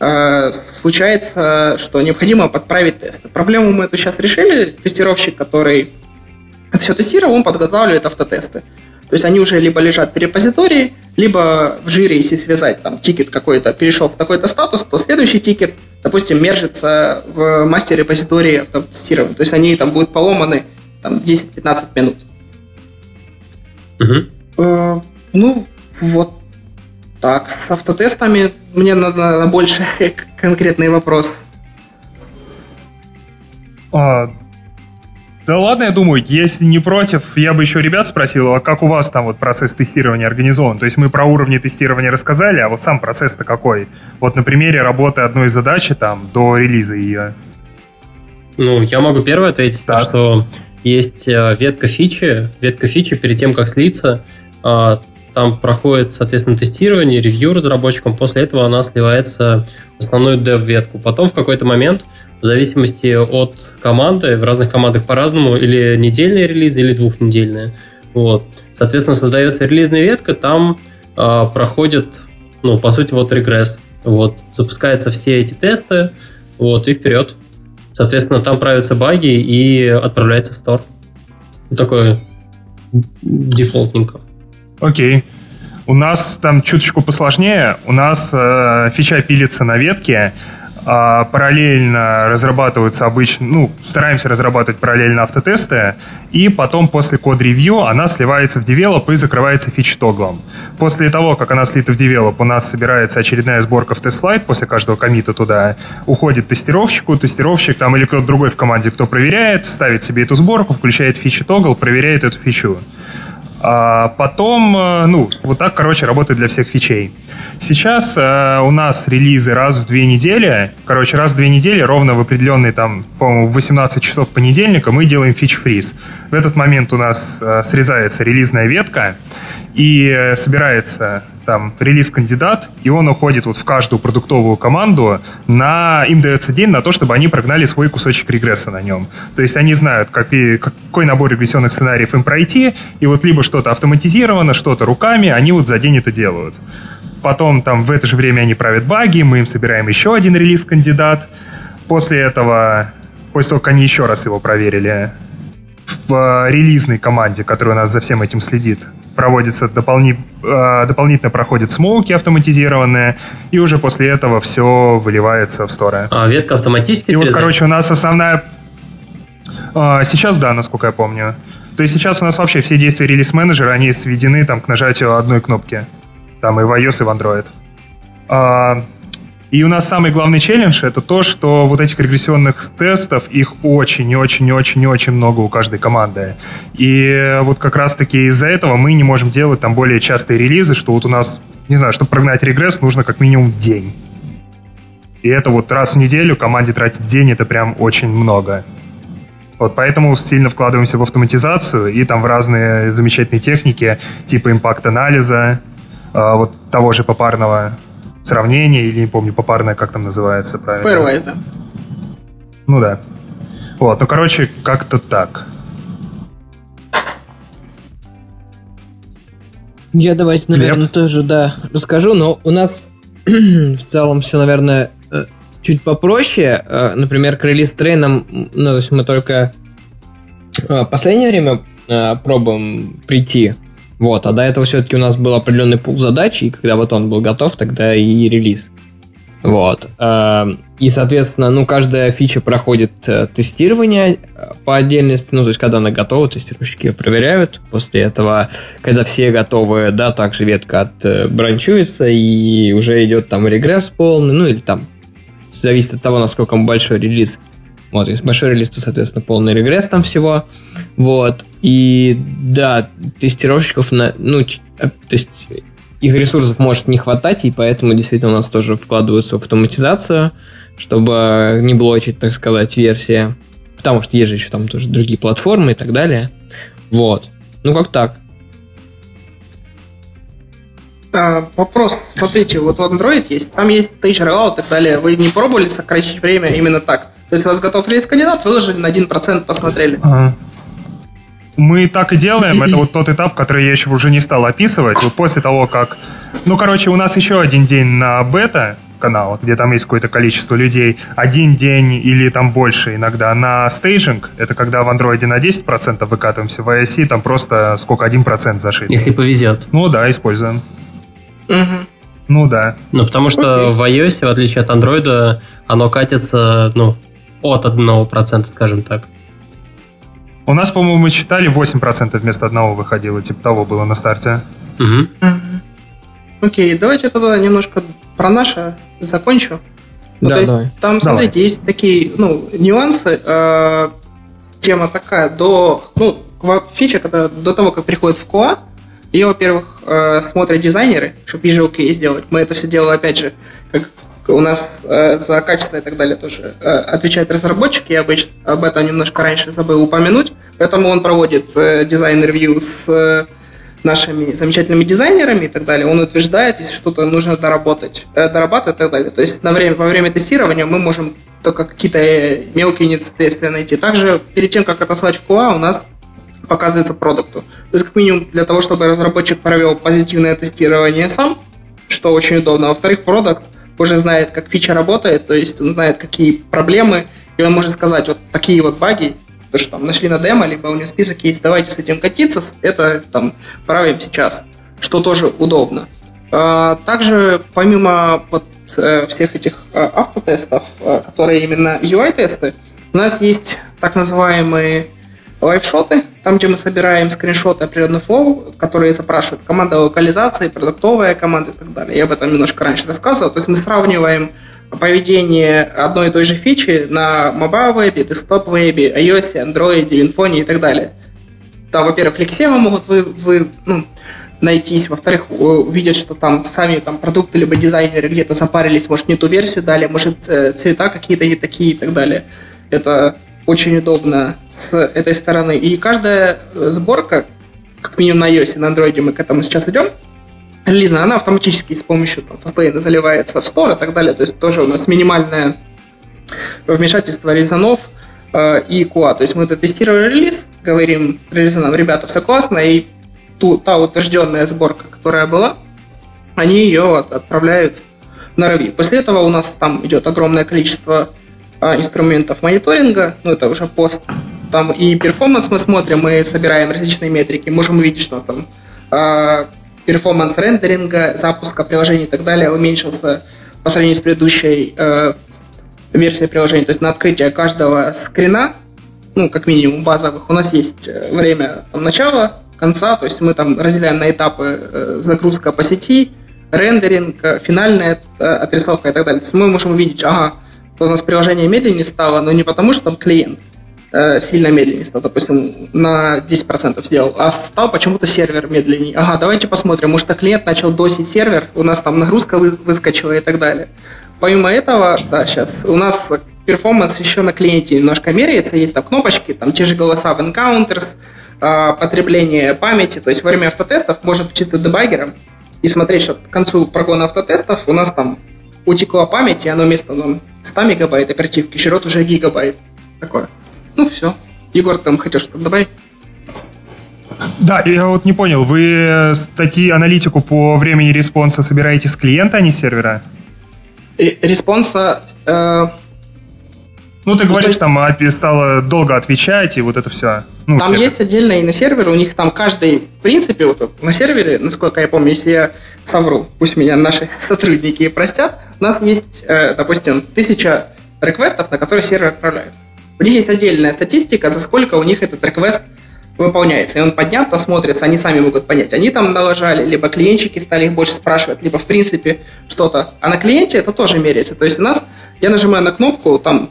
э, случается, что необходимо подправить тесты. Проблему мы эту сейчас решили. Тестировщик, который все тестировал, он подготавливает автотесты. То есть они уже либо лежат в репозитории, либо в Jira, если связать там ticket какой-то, перешел в такой-то статус, то следующий ticket, допустим, мержится в мастер репозитории автотестирования. То есть они там будут поломаны там 10-15 минут. Угу. Э, ну, вот так. С автотестами мне надо на больше конкретный вопрос. А, да ладно, я думаю, если не против, я бы еще ребят спросил, а как у вас там вот процесс тестирования организован? То есть мы про уровни тестирования рассказали, а вот сам процесс-то какой? Вот на примере работы одной задачи там до релиза ее. Ну, я могу первый ответить, да. что есть э, ветка фичи. Ветка фичи перед тем, как слиться, а, там проходит, соответственно, тестирование, ревью разработчикам. После этого она сливается в основную dev-ветку. Потом в какой-то момент, в зависимости от команды, в разных командах по-разному, или недельные релизы, или двухнедельные. Вот. Соответственно, создается релизная ветка, там э, проходит, ну, по сути, вот регресс. Вот. Запускаются все эти тесты, вот, и вперед. Соответственно, там правятся баги и отправляется в store. Такое дефолтненько. Окей. У нас там чуточку посложнее. У нас э, фича пилится на ветке, а параллельно разрабатываются обычно, ну, стараемся разрабатывать параллельно автотесты, и потом после код-ревью она сливается в develop и закрывается feature toggle ом. После того, как она слита в develop, у нас собирается очередная сборка в TestFlight после каждого комита туда, уходит тестировщику, тестировщик там или кто-то другой в команде, кто проверяет, ставит себе эту сборку, включает фичи-тогл, проверяет эту фичу. А потом, э, ну, вот так, короче, работает для всех фичей. Сейчас э, у нас релизы раз в две недели. Короче, раз в две недели, ровно в определенный, там, по-моему, 18 часов понедельника мы делаем фич-фриз. В этот момент у нас э, срезается релизная ветка, и э, собирается там релиз-кандидат, и он уходит вот в каждую продуктовую команду, на, им дается день на то, чтобы они прогнали свой кусочек регресса на нем. То есть они знают, как и, какой набор регрессионных сценариев им пройти, и вот либо что-то автоматизировано, что-то руками, они вот за день это делают. Потом там в это же время они правят баги, мы им собираем еще один релиз-кандидат. После этого, после того, как они еще раз его проверили, в релизной команде, которая у нас за всем этим следит, проводится дополни... Э, дополнительно проходит смоуки автоматизированные, и уже после этого все выливается в сторы. А ветка автоматически И вот, короче, у нас основная... Э, сейчас да, насколько я помню. То есть сейчас у нас вообще все действия релиз-менеджера, они сведены там к нажатию одной кнопки. Там и в iOS, и в Android. И у нас самый главный челлендж это то, что вот этих регрессионных тестов, их очень, очень, очень, очень много у каждой команды. И вот как раз-таки из-за этого мы не можем делать там более частые релизы, что вот у нас, не знаю, чтобы прогнать регресс, нужно как минимум день. И это вот раз в неделю команде тратить день, это прям очень много. Вот поэтому сильно вкладываемся в автоматизацию и там в разные замечательные техники, типа импакт-анализа, а, вот того же попарного сравнение, или не помню, попарное, как там называется правильно. Pairwise, да. Ну да. Вот, ну короче, как-то так. Я давайте, наверное, Леп. тоже, да, расскажу, но у нас в целом все, наверное, э, чуть попроще. Э, например, к релиз-трейнам, ну, то есть мы только э, последнее время пробуем прийти вот, а до этого все-таки у нас был определенный пул задач, и когда вот он был готов, тогда и релиз. Вот. Эм, и, соответственно, ну, каждая фича проходит э, тестирование э, по отдельности, ну, то есть, когда она готова, тестировщики ее проверяют. После этого, когда все готовы, да, также ветка отбранчуется, э, и уже идет там регресс полный, ну, или там, зависит от того, насколько большой релиз. Вот, если большой релиз, то, соответственно, полный регресс там всего. Вот. И да, тестировщиков, на, ну, то есть их ресурсов может не хватать, и поэтому действительно у нас тоже вкладываются в автоматизацию, чтобы не блочить, так сказать, версия. Потому что есть же еще там тоже другие платформы и так далее. Вот. Ну, как так. А, вопрос, смотрите, вот в Android есть, там есть page rollout и так далее. Вы не пробовали сократить время именно так? То есть у вас готов рейс кандидат, выложили на 1%, посмотрели. Ага. Мы так и делаем. Это вот тот этап, который я еще уже не стал описывать. Вот после того, как... Ну, короче, у нас еще один день на бета канал, где там есть какое-то количество людей, один день или там больше иногда на стейджинг, это когда в андроиде на 10% выкатываемся, в iOS там просто сколько, 1% зашит. Если повезет. Ну да, используем. Угу. Ну да. Ну, потому что okay. в iOS, в отличие от андроида, оно катится, ну, от 1%, скажем так. У нас, по-моему, мы считали 8% вместо одного выходило, типа того было на старте. Угу. Окей, okay, давайте тогда немножко про наше закончу. Ну, да, то есть, давай. Там, смотрите, давай. есть такие ну, нюансы. Э, тема такая, до, ну, фича, когда до того, как приходит в QA, ее, во-первых, э, смотрят дизайнеры, чтобы Visual QA сделать. Мы это все делали, опять же, как у нас э, за качество и так далее тоже э, отвечают разработчики, я обычно об этом немножко раньше забыл упомянуть, поэтому он проводит э, дизайн-ревью с э, нашими замечательными дизайнерами и так далее. Он утверждает, если что-то нужно доработать, э, дорабатывать и так далее. То есть на время, во время тестирования мы можем только какие-то э, мелкие несоответствия найти. Также перед тем, как отослать в QA, у нас показывается продукту. То есть, как минимум, для того, чтобы разработчик провел позитивное тестирование сам, что очень удобно. Во-вторых, продукт уже знает, как фича работает, то есть он знает, какие проблемы, и он может сказать, вот такие вот баги, то, что там нашли на демо, либо у него список есть, давайте с этим катиться, это там правим сейчас, что тоже удобно. А, также, помимо вот, э, всех этих э, автотестов, э, которые именно UI-тесты, у нас есть так называемые лайфшоты, там, где мы собираем скриншоты определенных флоу, которые запрашивают команда локализации, продуктовая команда и так далее. Я об этом немножко раньше рассказывал. То есть мы сравниваем поведение одной и той же фичи на mobile вебе, desktop вебе, iOS, Android, Infoне и так далее. Там, во-первых, лексемы могут вы, вы ну, найтись, во-вторых, увидят, что там сами там, продукты либо дизайнеры где-то запарились, может, не ту версию дали, может, э, цвета какие-то не такие и так далее. Это очень удобно с этой стороны. И каждая сборка, как минимум на iOS и на Android мы к этому сейчас идем, релизная, она автоматически с помощью там, фастлейна заливается в Store и так далее. То есть тоже у нас минимальное вмешательство релизанов э, и QA. То есть мы дотестировали релиз, говорим релизанам, ребята, все классно, и ту, та утвержденная сборка, которая была, они ее отправляют на Ruby. После этого у нас там идет огромное количество инструментов мониторинга, ну это уже пост, там и performance мы смотрим, мы собираем различные метрики, можем увидеть, что у нас там а, performance рендеринга, запуска приложений и так далее уменьшился по сравнению с предыдущей э, версией приложения. То есть на открытие каждого скрина, ну, как минимум базовых, у нас есть э, время там, начала, конца, то есть мы там разделяем на этапы э, загрузка по сети, рендеринг, э, финальная э, отрисовка и так далее. То есть мы можем увидеть, ага, у нас приложение медленнее стало, но не потому, что там клиент э, сильно медленнее стал, допустим, на 10% сделал, а стал почему-то сервер медленнее. Ага, давайте посмотрим, может, клиент начал досить сервер, у нас там нагрузка вы, выскочила и так далее. Помимо этого, да, сейчас у нас performance еще на клиенте немножко меряется, есть там кнопочки, там те же голоса в encounters, э, потребление памяти, то есть во время автотестов можно чисто дебаггером и смотреть, что к концу прогона автотестов у нас там утекла память, и оно вместо там, 100 мегабайт оперативки жрет уже гигабайт. Такое. Ну, все. Егор там хотел что-то добавить? Да, я вот не понял, вы, кстати, аналитику по времени респонса собираете с клиента, а не с сервера? Респонса... Э... Ну, ты ну, говоришь, есть... там API стало долго отвечать, и вот это все. Ну, там сервер. есть отдельно и на сервере, у них там каждый, в принципе, вот на сервере, насколько я помню, если я совру, пусть меня наши сотрудники простят, у нас есть, э, допустим, тысяча реквестов, на которые сервер отправляет. У них есть отдельная статистика, за сколько у них этот реквест выполняется. И он поднят, посмотрится, они сами могут понять. Они там налажали, либо клиентчики стали их больше спрашивать, либо в принципе что-то. А на клиенте это тоже меряется. То есть у нас, я нажимаю на кнопку, там,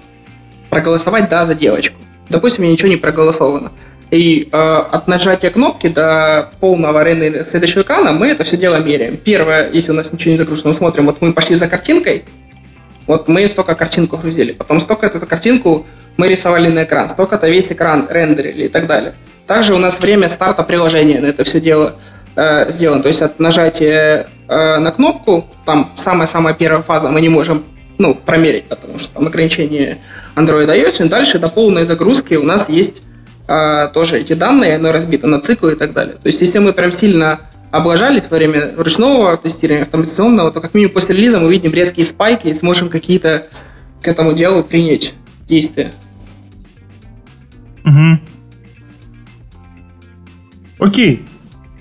проголосовать «да» за девочку. Допустим, ничего не проголосовано. И э, от нажатия кнопки до полного арены следующего экрана мы это все дело меряем. Первое, если у нас ничего не загружено, смотрим, вот мы пошли за картинкой, вот мы столько картинку грузили, потом столько эту картинку мы рисовали на экран, столько-то весь экран рендерили и так далее. Также у нас время старта приложения на это все дело э, сделано. То есть от нажатия э, на кнопку, там самая-самая первая фаза, мы не можем ну, промерить, потому что там ограничение Android iOS, и дальше до полной загрузки у нас есть а, тоже эти данные, оно разбито на циклы и так далее. То есть, если мы прям сильно облажались во время ручного тестирования, автоматизационного, то как минимум после релиза мы увидим резкие спайки и сможем какие-то к этому делу принять действия. Угу. Окей.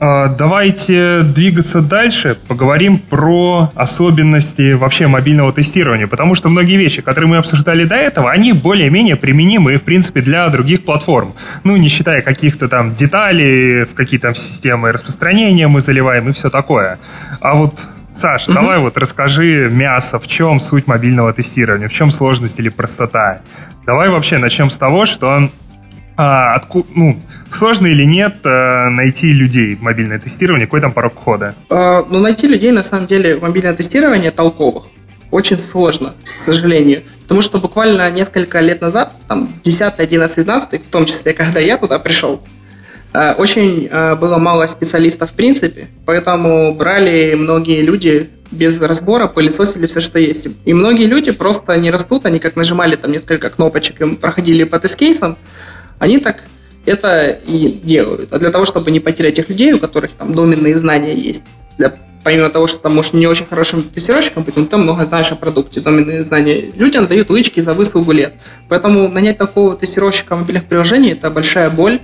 А, давайте двигаться дальше, поговорим про особенности вообще мобильного тестирования, потому что многие вещи, которые мы обсуждали до этого, они более-менее применимы, в принципе, для других платформ. Ну, не считая каких-то там деталей, в какие там системы распространения мы заливаем и все такое. А вот Саш, угу. давай вот расскажи мясо, в чем суть мобильного тестирования, в чем сложность или простота. Давай вообще начнем с того, что а, отку, ну, сложно или нет а, найти людей в мобильное тестирование? Какой там порог входа? А, ну, найти людей, на самом деле, в мобильное тестирование толковых очень сложно, к сожалению. Потому что буквально несколько лет назад, там, 10, 11, 12, в том числе, когда я туда пришел, э, очень э, было мало специалистов в принципе, поэтому брали многие люди без разбора, пылесосили все, что есть. И многие люди просто не растут, они как нажимали там несколько кнопочек и проходили по тест-кейсам, они так это и делают. А для того, чтобы не потерять тех людей, у которых там доменные знания есть, для, помимо того, что там, может, не очень хорошим тестировщиком быть, но ты много знаешь о продукте, доменные знания, людям дают лычки за выслугу лет. Поэтому нанять такого тестировщика мобильных приложений – это большая боль.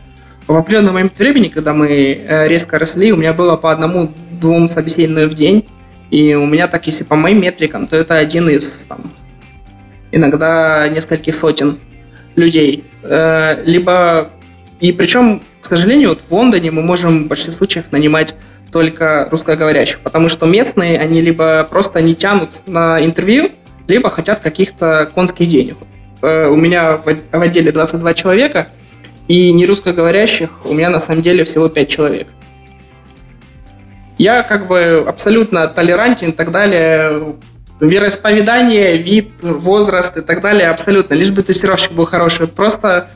В определенный момент времени, когда мы э, резко росли, у меня было по одному-двум собеседованиям в день, и у меня так, если по моим метрикам, то это один из там, иногда нескольких сотен людей. Э, либо и причем, к сожалению, вот в Лондоне мы можем в большинстве случаев нанимать только русскоговорящих, потому что местные, они либо просто не тянут на интервью, либо хотят каких-то конских денег. Э, у меня в отделе 22 человека, и не русскоговорящих у меня на самом деле всего 5 человек. Я как бы абсолютно толерантен и так далее. Вероисповедание, вид, возраст и так далее абсолютно. Лишь бы тестировщик был хороший. Просто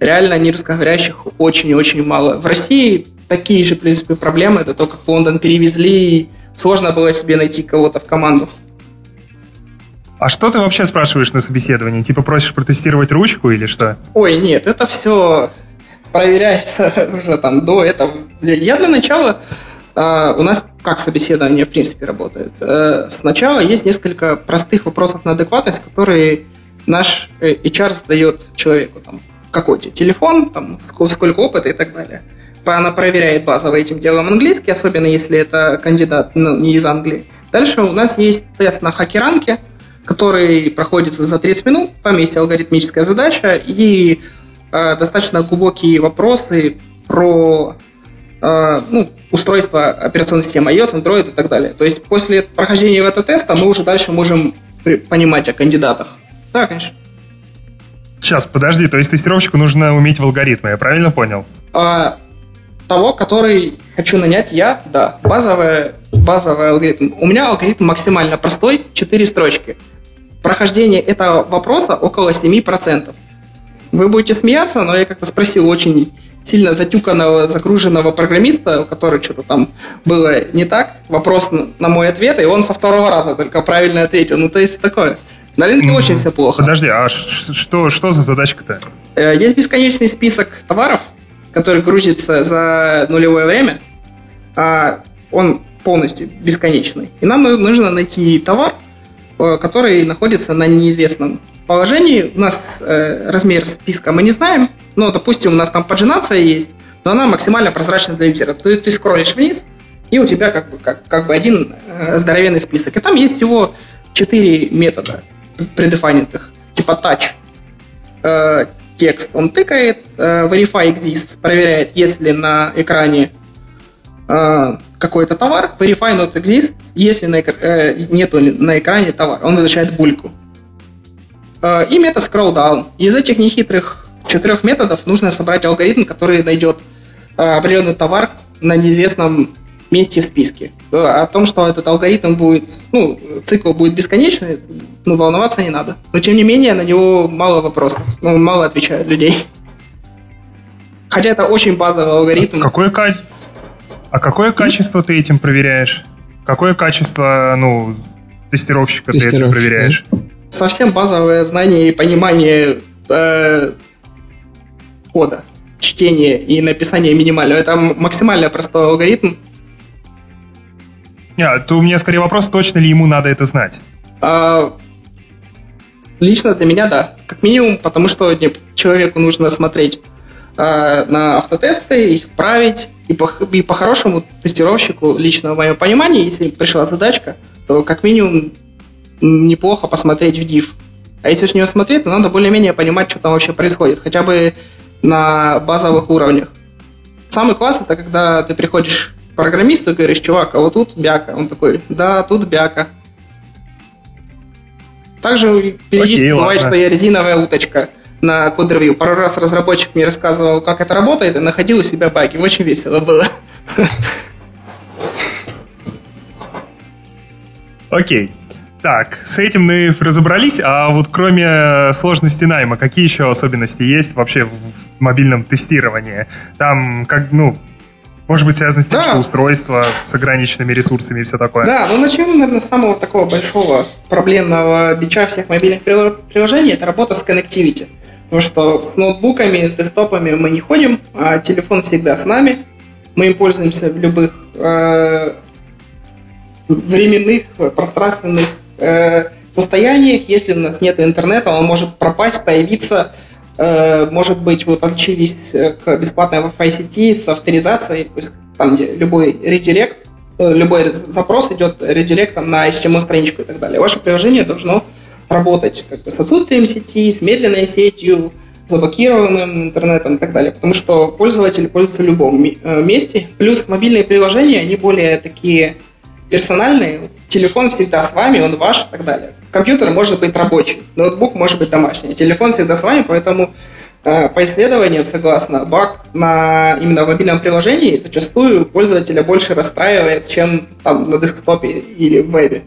реально не русскоговорящих очень-очень мало. В России такие же, в принципе, проблемы. Это то, как в Лондон перевезли, сложно было себе найти кого-то в команду. А что ты вообще спрашиваешь на собеседовании? Типа просишь протестировать ручку или что? Ой, нет, это все проверяется уже там до этого. Я для начала... Uh, у нас как собеседование в принципе работает? Uh, сначала есть несколько простых вопросов на адекватность, которые наш э, HR задает человеку. Там, какой тебе телефон, там, сколько опыта и так далее. Она проверяет базово этим делом английский, особенно если это кандидат ну, не из Англии. Дальше у нас есть тест на хакеранке, который проходит за 30 минут. Там есть алгоритмическая задача и э, достаточно глубокие вопросы про э, ну, устройство операционной системы iOS, Android и так далее. То есть после прохождения этого теста мы уже дальше можем понимать о кандидатах. Да, конечно. Сейчас, подожди, то есть тестировщику нужно уметь в алгоритмы, я правильно понял? А, того, который хочу нанять я, да. Базовый, базовый алгоритм. У меня алгоритм максимально простой, 4 строчки. Прохождение этого вопроса около 7%. Вы будете смеяться, но я как-то спросил очень сильно затюканного, загруженного программиста, у которого что-то там было не так, вопрос на мой ответ, и он со второго раза только правильно ответил. Ну, то есть такое. На рынке очень все плохо. Подожди, а что, что за задачка-то? Э, есть бесконечный список товаров, который грузится за нулевое время. А он полностью бесконечный. И нам нужно найти товар, э, который находится на неизвестном положении. У нас э, размер списка мы не знаем, но, допустим, у нас там поджинация есть, но она максимально прозрачна для юзера. То есть ты скроллишь вниз, и у тебя как бы, как, как бы один э, здоровенный список. И там есть всего четыре метода предефайнитых, типа touch, э, текст он тыкает, э, verify exist проверяет, если на экране э, какой-то товар, verify not exist, если на, э, нету на экране товар, он возвращает бульку. Э, и метод scroll down. Из этих нехитрых четырех методов нужно собрать алгоритм, который найдет э, определенный товар на неизвестном месте в списке. О том, что этот алгоритм будет, ну, цикл будет бесконечный, ну, волноваться не надо. Но, тем не менее, на него мало вопросов, ну, мало отвечают людей. Хотя это очень базовый алгоритм. Какое, качество? а какое качество ты этим проверяешь? Какое качество, ну, тестировщика ты это проверяешь? Совсем базовое знание и понимание э, кода, чтение и написание минимального. Это максимально простой алгоритм, нет, то у меня скорее вопрос, точно ли ему надо это знать? А, лично для меня да. Как минимум, потому что не, человеку нужно смотреть а, на автотесты, их править. И, по, и по-хорошему тестировщику, лично в моем понимании, если пришла задачка, то как минимум неплохо посмотреть в div. А если с нее смотреть, то надо более-менее понимать, что там вообще происходит, хотя бы на базовых уровнях. Самый класс это когда ты приходишь программисту и говоришь, чувак, а вот тут бяка. Он такой, да, тут бяка. Также периодически Окей, бывает, ладно. что я резиновая уточка на код-ревью. Пару раз разработчик мне рассказывал, как это работает, и находил у себя баги. Очень весело было. Окей. Так, с этим мы разобрались, а вот кроме сложности найма, какие еще особенности есть вообще в мобильном тестировании? Там, как, ну, может быть, связано с тем, да. что устройство с ограниченными ресурсами и все такое. Да, ну начнем, наверное, с самого такого большого проблемного бича всех мобильных приложений, это работа с connectivity. Потому что с ноутбуками, с десктопами мы не ходим, а телефон всегда с нами. Мы им пользуемся в любых э, временных, пространственных э, состояниях. Если у нас нет интернета, он может пропасть, появиться. Э, может быть, вы подключились э, к бесплатной Wi-Fi сети с авторизацией, то есть там, где любой редирект, э, любой запрос идет редиректом на HTML-страничку и так далее. Ваше приложение должно работать как бы с отсутствием сети, с медленной сетью, заблокированным интернетом и так далее, потому что пользователи пользуются в любом месте. Плюс мобильные приложения, они более такие персональные. Телефон всегда с вами, он ваш и так далее. Компьютер может быть рабочий, ноутбук может быть домашний. Телефон всегда с вами, поэтому э, по исследованиям, согласно, баг на именно в мобильном приложении зачастую пользователя больше расстраивает, чем там на десктопе или в вебе.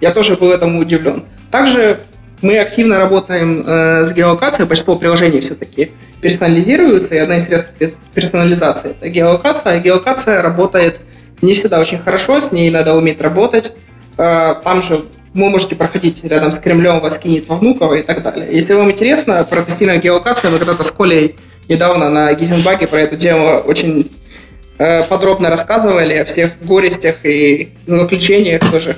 Я тоже был этому удивлен. Также мы активно работаем э, с геолокацией, большинство приложений все-таки персонализируются, и одна из средств персонализации – это геолокация. Геолокация работает не всегда очень хорошо, с ней надо уметь работать. Э, там же вы можете проходить рядом с Кремлем, вас кинет во Внуково и так далее. Если вам интересно про тестирование геолокации, мы когда-то с Колей недавно на Гизенбаге про эту тему очень э, подробно рассказывали, о всех горестях и заключениях тоже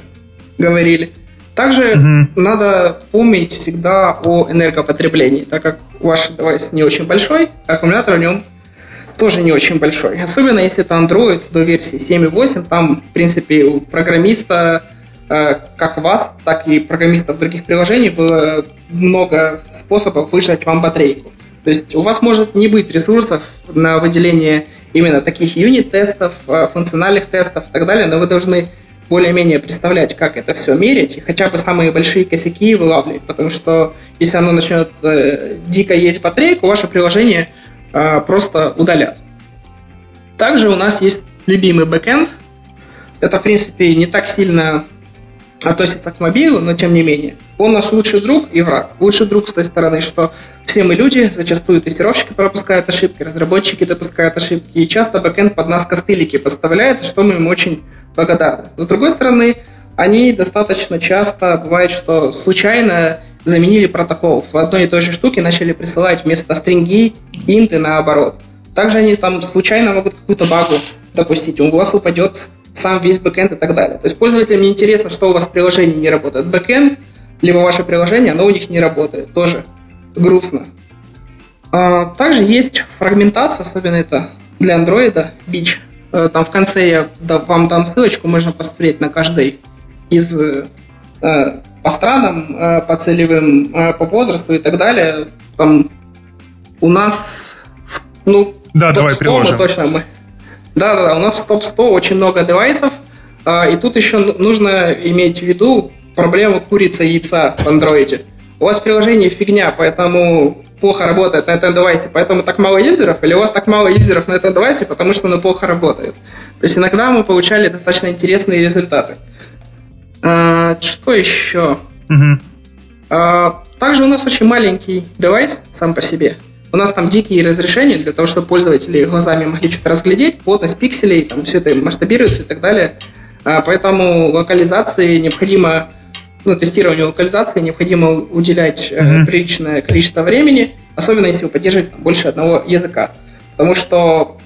говорили. Также угу. надо помнить всегда о энергопотреблении, так как ваш девайс не очень большой, аккумулятор в нем тоже не очень большой. Особенно если это Android до версии 7.8, там, в принципе, у программиста, э, как вас, так и программистов других приложений было много способов выжать вам батарейку. То есть у вас может не быть ресурсов на выделение именно таких юнит-тестов, э, функциональных тестов и так далее, но вы должны более-менее представлять, как это все мерить, и хотя бы самые большие косяки вылавливать, потому что если оно начнет э, дико есть батарейку, ваше приложение э, просто удалят. Также у нас есть любимый бэкэнд. Это, в принципе, не так сильно относится к мобилу, но тем не менее. Он наш лучший друг и враг. Лучший друг с той стороны, что все мы люди, зачастую тестировщики пропускают ошибки, разработчики допускают ошибки, и часто бэкэнд под нас костылики подставляется, что мы им очень благодарны. С другой стороны, они достаточно часто бывает, что случайно заменили протокол. В одной и той же штуке начали присылать вместо стринги инты наоборот. Также они там случайно могут какую-то багу допустить. У вас упадет сам весь бэкэнд и так далее. То есть пользователям интересно, что у вас в приложении не работает. Бэкэнд, либо ваше приложение, оно у них не работает. Тоже грустно. А, также есть фрагментация, особенно это для андроида, бич. Э, там в конце я вам дам ссылочку, можно посмотреть на каждый из э, по странам, э, по целевым, по возрасту и так далее. Там у нас, ну, да, давай приложим. точно мы. Да, да, да, у нас в топ-100 очень много девайсов, и тут еще нужно иметь в виду проблему курицы и яйца в андроиде. У вас приложение фигня, поэтому плохо работает на этом девайсе, поэтому так мало юзеров, или у вас так мало юзеров на этом девайсе, потому что оно плохо работает. То есть иногда мы получали достаточно интересные результаты. А, что еще? А, также у нас очень маленький девайс сам по себе. У нас там дикие разрешения для того, чтобы пользователи глазами могли что-то разглядеть, плотность пикселей, там все это масштабируется и так далее. А, поэтому локализации необходимо ну, тестированию локализации необходимо уделять mm-hmm. приличное количество времени, особенно если вы поддерживаете больше одного языка. Потому что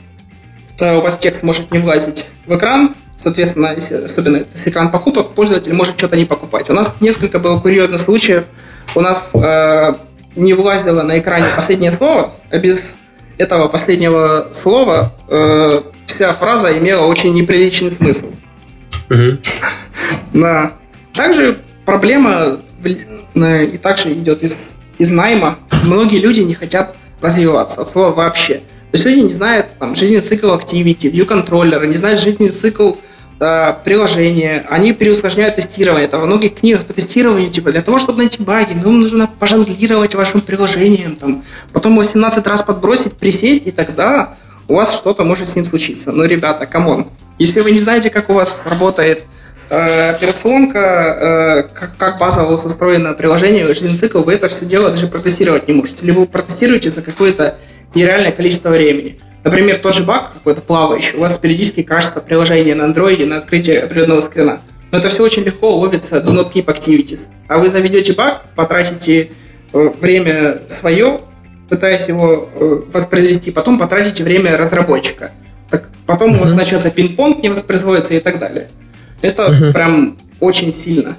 э, у вас текст может не влазить в экран, соответственно, особенно если экран покупок, пользователь может что-то не покупать. У нас несколько было курьезных случаев. У нас э, не вылазило на экране последнее слово, а без этого последнего слова э, вся фраза имела очень неприличный смысл. Mm-hmm. Да. Также проблема и также идет из, из найма. Многие люди не хотят развиваться от слова вообще. То есть люди не знают там, жизненный цикл Activity, view контроллера, не знают жизненный цикл приложения, они переусложняют тестирование. Там во многих книгах по тестированию, типа, для того, чтобы найти баги, ну, нужно пожонглировать вашим приложением, там, потом 18 раз подбросить, присесть, и тогда у вас что-то может с ним случиться. Ну, ребята, come on. Если вы не знаете, как у вас работает э, операционка, э, как, как базово у вас устроено приложение, жизненный цикл, вы это все дело даже протестировать не можете. Либо вы протестируете за какое-то нереальное количество времени. Например, тот же баг какой-то плавающий, у вас периодически кажется приложение на андроиде на открытие определенного скрина. Но это все очень легко ловится до not keep activities. А вы заведете баг, потратите э, время свое, пытаясь его э, воспроизвести, потом потратите время разработчика. Так, потом у вас начнется пинг-понг не воспроизводится и так далее. Это uh-huh. прям очень сильно.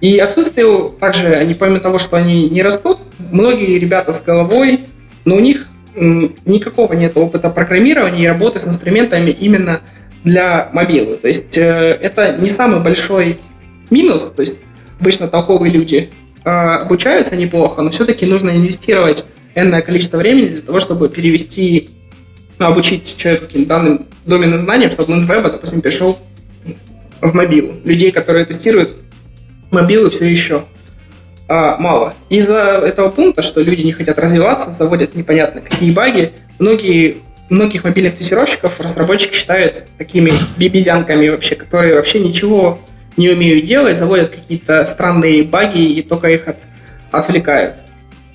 И отсутствие также, они помимо того, что они не растут, многие ребята с головой, но у них никакого нет опыта программирования и работы с инструментами именно для мобилы. То есть э, это не самый большой минус, то есть обычно толковые люди э, обучаются неплохо, но все-таки нужно инвестировать энное количество времени для того, чтобы перевести, ну, обучить человека каким-то данным доменным знаниям, чтобы он с веба, допустим, перешел в мобилу. Людей, которые тестируют мобилы все еще мало. Из-за этого пункта, что люди не хотят развиваться, заводят непонятно какие баги, многие многих мобильных тестировщиков разработчики считают такими бибизянками вообще, которые вообще ничего не умеют делать, заводят какие-то странные баги и только их от, отвлекают.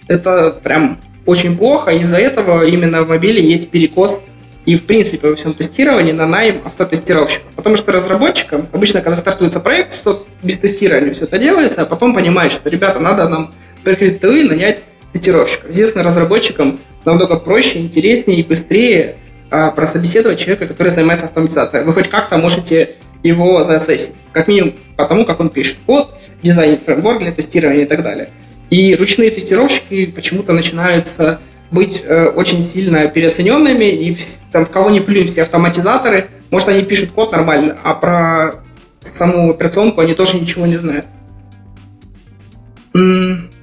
Это прям очень плохо, из-за этого именно в мобиле есть перекос и, в принципе, во всем тестировании на найм автотестировщиков. Потому что разработчикам, обычно, когда стартуется проект, что без тестирования все это делается, а потом понимают, что, ребята, надо нам прикрыть тылы и нанять тестировщиков. Естественно, разработчикам намного проще, интереснее и быстрее а, прособеседовать человека, который занимается автоматизацией. Вы хоть как-то можете его заассессить, как минимум потому, как он пишет код, дизайн фреймворк для тестирования и так далее. И ручные тестировщики почему-то начинаются быть э, очень сильно переоцененными, и там, кого не плюнь все автоматизаторы, может, они пишут код нормально, а про саму операционку они тоже ничего не знают.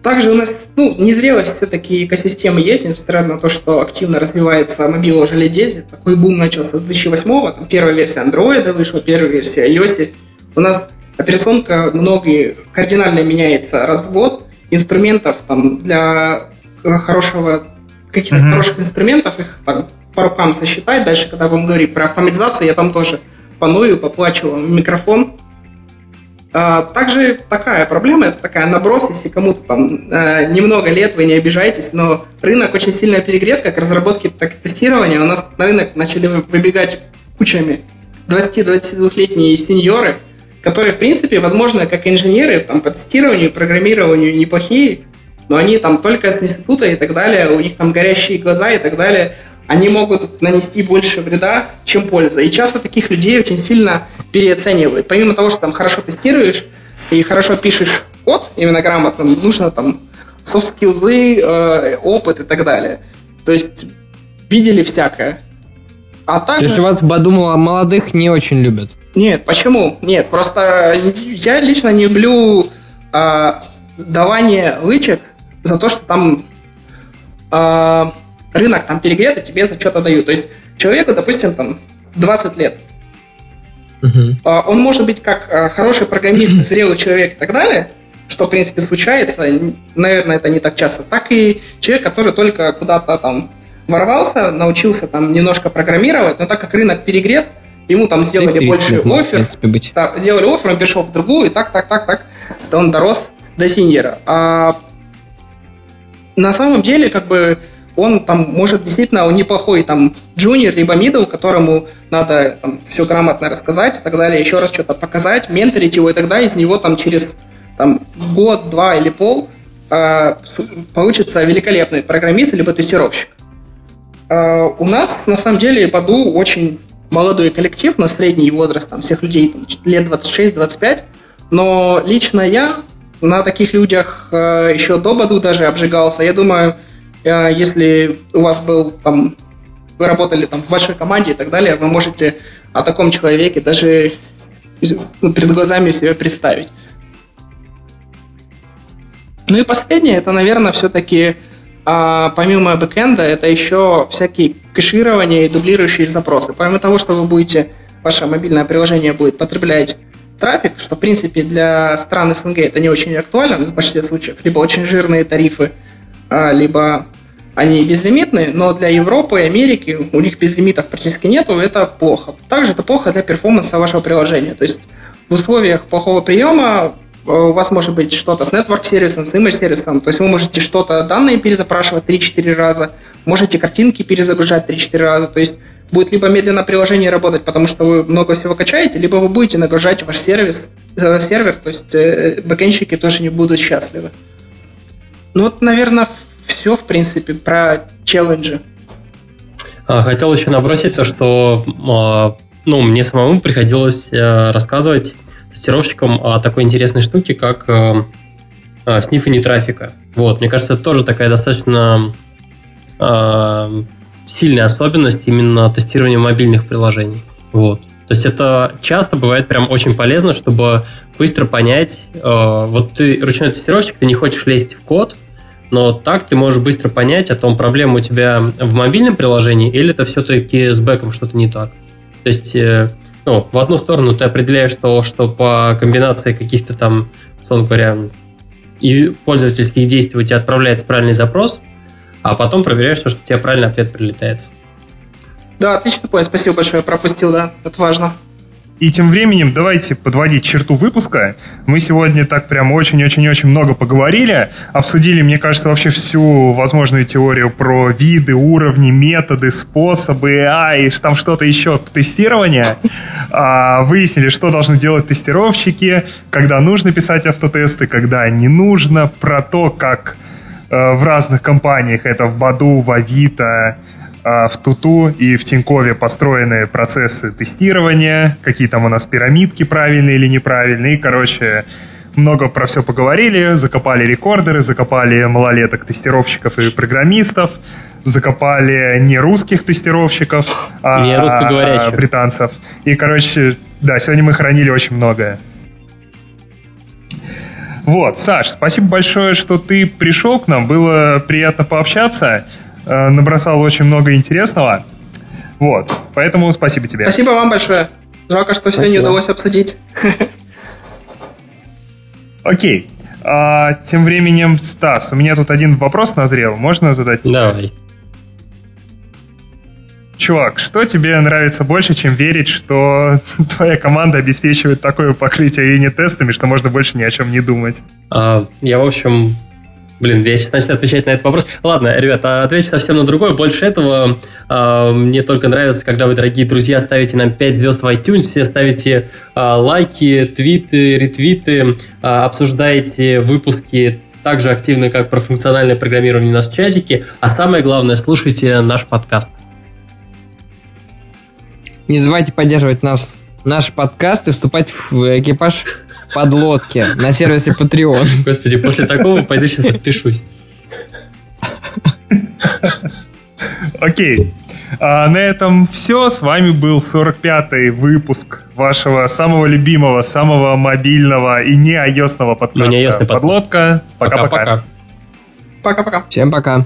Также у нас, ну, незрелость все-таки экосистемы есть, несмотря на то, что активно развивается мобила 10. Такой бум начался с 2008 там первая версия Android вышла, первая версия iOS. У нас операционка многие кардинально меняется раз в год. Инструментов там для хорошего, каких-то mm-hmm. хороших инструментов, их там по рукам сосчитать. Дальше, когда будем говорить про автоматизацию, я там тоже паную, поплачиваю микрофон, а, также такая проблема, это такая наброс, если кому-то там э, немного лет, вы не обижаетесь, но рынок очень сильно перегрет, как разработки, так и тестирования. У нас на рынок начали выбегать кучами 20-22-летние сеньоры, которые, в принципе, возможно, как инженеры там, по тестированию, программированию неплохие, но они там только с института и так далее, у них там горящие глаза и так далее, они могут нанести больше вреда, чем пользы. И часто таких людей очень сильно переоценивают. Помимо того, что там хорошо тестируешь и хорошо пишешь код, именно грамотно, нужно там софт-скиллзы, э, опыт и так далее. То есть видели всякое. А также... То есть у вас, подумала, молодых не очень любят? Нет, почему? Нет, просто я лично не люблю э, давание лычек за то, что там э, рынок там перегрет, и тебе за что-то дают. То есть человеку, допустим, там 20 лет. Uh-huh. Он может быть как а, хороший программист, зрелый человек и так далее, что, в принципе, случается, наверное, это не так часто, так и человек, который только куда-то там ворвался, научился там немножко программировать, но так как рынок перегрет, ему там сделали больше офер, да, сделали офер, он перешел в другую, и так, так, так, так, он дорос до синьера. А на самом деле, как бы, он там может действительно неплохой там джуниор либо мидл, которому надо там, все грамотно рассказать и так далее, еще раз что-то показать, менторить его, и тогда из него там через там, год, два или пол э, получится великолепный программист либо тестировщик. Э, у нас на самом деле Баду очень молодой коллектив, на средний возраст там, всех людей там, лет 26-25, но лично я на таких людях э, еще до Баду даже обжигался. Я думаю, Э, если у вас был там, вы работали там в большой команде и так далее, вы можете о таком человеке даже ну, перед глазами себе представить. Ну и последнее, это, наверное, все-таки а, помимо бэкэнда, это еще всякие кэширования и дублирующие запросы. Помимо того, что вы будете, ваше мобильное приложение будет потреблять трафик, что, в принципе, для стран СНГ это не очень актуально в большинстве случаев, либо очень жирные тарифы, а, либо они безлимитные, но для Европы и Америки у них безлимитов практически нету, это плохо. Также это плохо для перформанса вашего приложения. То есть в условиях плохого приема э, у вас может быть что-то с network сервисом, с image сервисом, то есть вы можете что-то данные перезапрашивать 3-4 раза, можете картинки перезагружать 3-4 раза, то есть будет либо медленно приложение работать, потому что вы много всего качаете, либо вы будете нагружать ваш сервис, э, сервер, то есть э, бэкенщики тоже не будут счастливы. Ну вот, наверное, все, в принципе, про челленджи. А, хотел еще набросить то, что а, ну, мне самому приходилось э, рассказывать тестировщикам о такой интересной штуке, как э, э, снифание трафика. Вот, мне кажется, это тоже такая достаточно сильная особенность именно тестирования мобильных приложений. Вот. То есть это часто бывает прям очень полезно, чтобы быстро понять, вот ты ручной тестировщик, ты не хочешь лезть в код, но так ты можешь быстро понять о том, проблема у тебя в мобильном приложении или это все-таки с бэком что-то не так. То есть, э, ну, в одну сторону ты определяешь то, что по комбинации каких-то там, условно говоря, и пользовательских действий у тебя отправляется правильный запрос, а потом проверяешь, что у тебя правильный ответ прилетает. Да, отлично понял. Спасибо большое. Пропустил, да. Это важно. И тем временем давайте подводить черту выпуска. Мы сегодня так прям очень-очень-очень много поговорили, обсудили, мне кажется, вообще всю возможную теорию про виды, уровни, методы, способы, а и там что-то еще тестирования. А, выяснили, что должны делать тестировщики, когда нужно писать автотесты, когда не нужно, про то, как в разных компаниях, это в Баду, в Авито, а, в Туту и в Тинькове построены процессы тестирования, какие там у нас пирамидки правильные или неправильные. И, короче, много про все поговорили, закопали рекордеры, закопали малолеток тестировщиков и программистов, закопали не русских тестировщиков, а, не а британцев. И, короче, да, сегодня мы хранили очень многое. Вот, Саш, спасибо большое, что ты пришел к нам. Было приятно пообщаться. Э, набросал очень много интересного. Вот, поэтому спасибо тебе. Спасибо вам большое. Жалко, что все не удалось обсудить. Окей. А, тем временем, Стас, у меня тут один вопрос назрел. Можно задать тебе? Давай. Чувак, что тебе нравится больше, чем верить, что твоя команда обеспечивает такое покрытие юнит-тестами, что можно больше ни о чем не думать? А, я, в общем, Блин, я сейчас начну отвечать на этот вопрос. Ладно, ребята, отвечу совсем на другой. Больше этого э, мне только нравится, когда вы, дорогие друзья, ставите нам 5 звезд в iTunes, все ставите э, лайки, твиты, ретвиты, э, обсуждаете выпуски так же активно, как про функциональное программирование у нас в чатике. А самое главное, слушайте наш подкаст. Не забывайте поддерживать нас, наш подкаст и вступать в экипаж подлодки на сервисе Patreon. Господи, после такого пойду сейчас подпишусь. Окей. А на этом все. С вами был 45-й выпуск вашего самого любимого, самого мобильного и не ios подкаста. Ну, не Подлодка. Пока-пока. Пока-пока. Всем пока.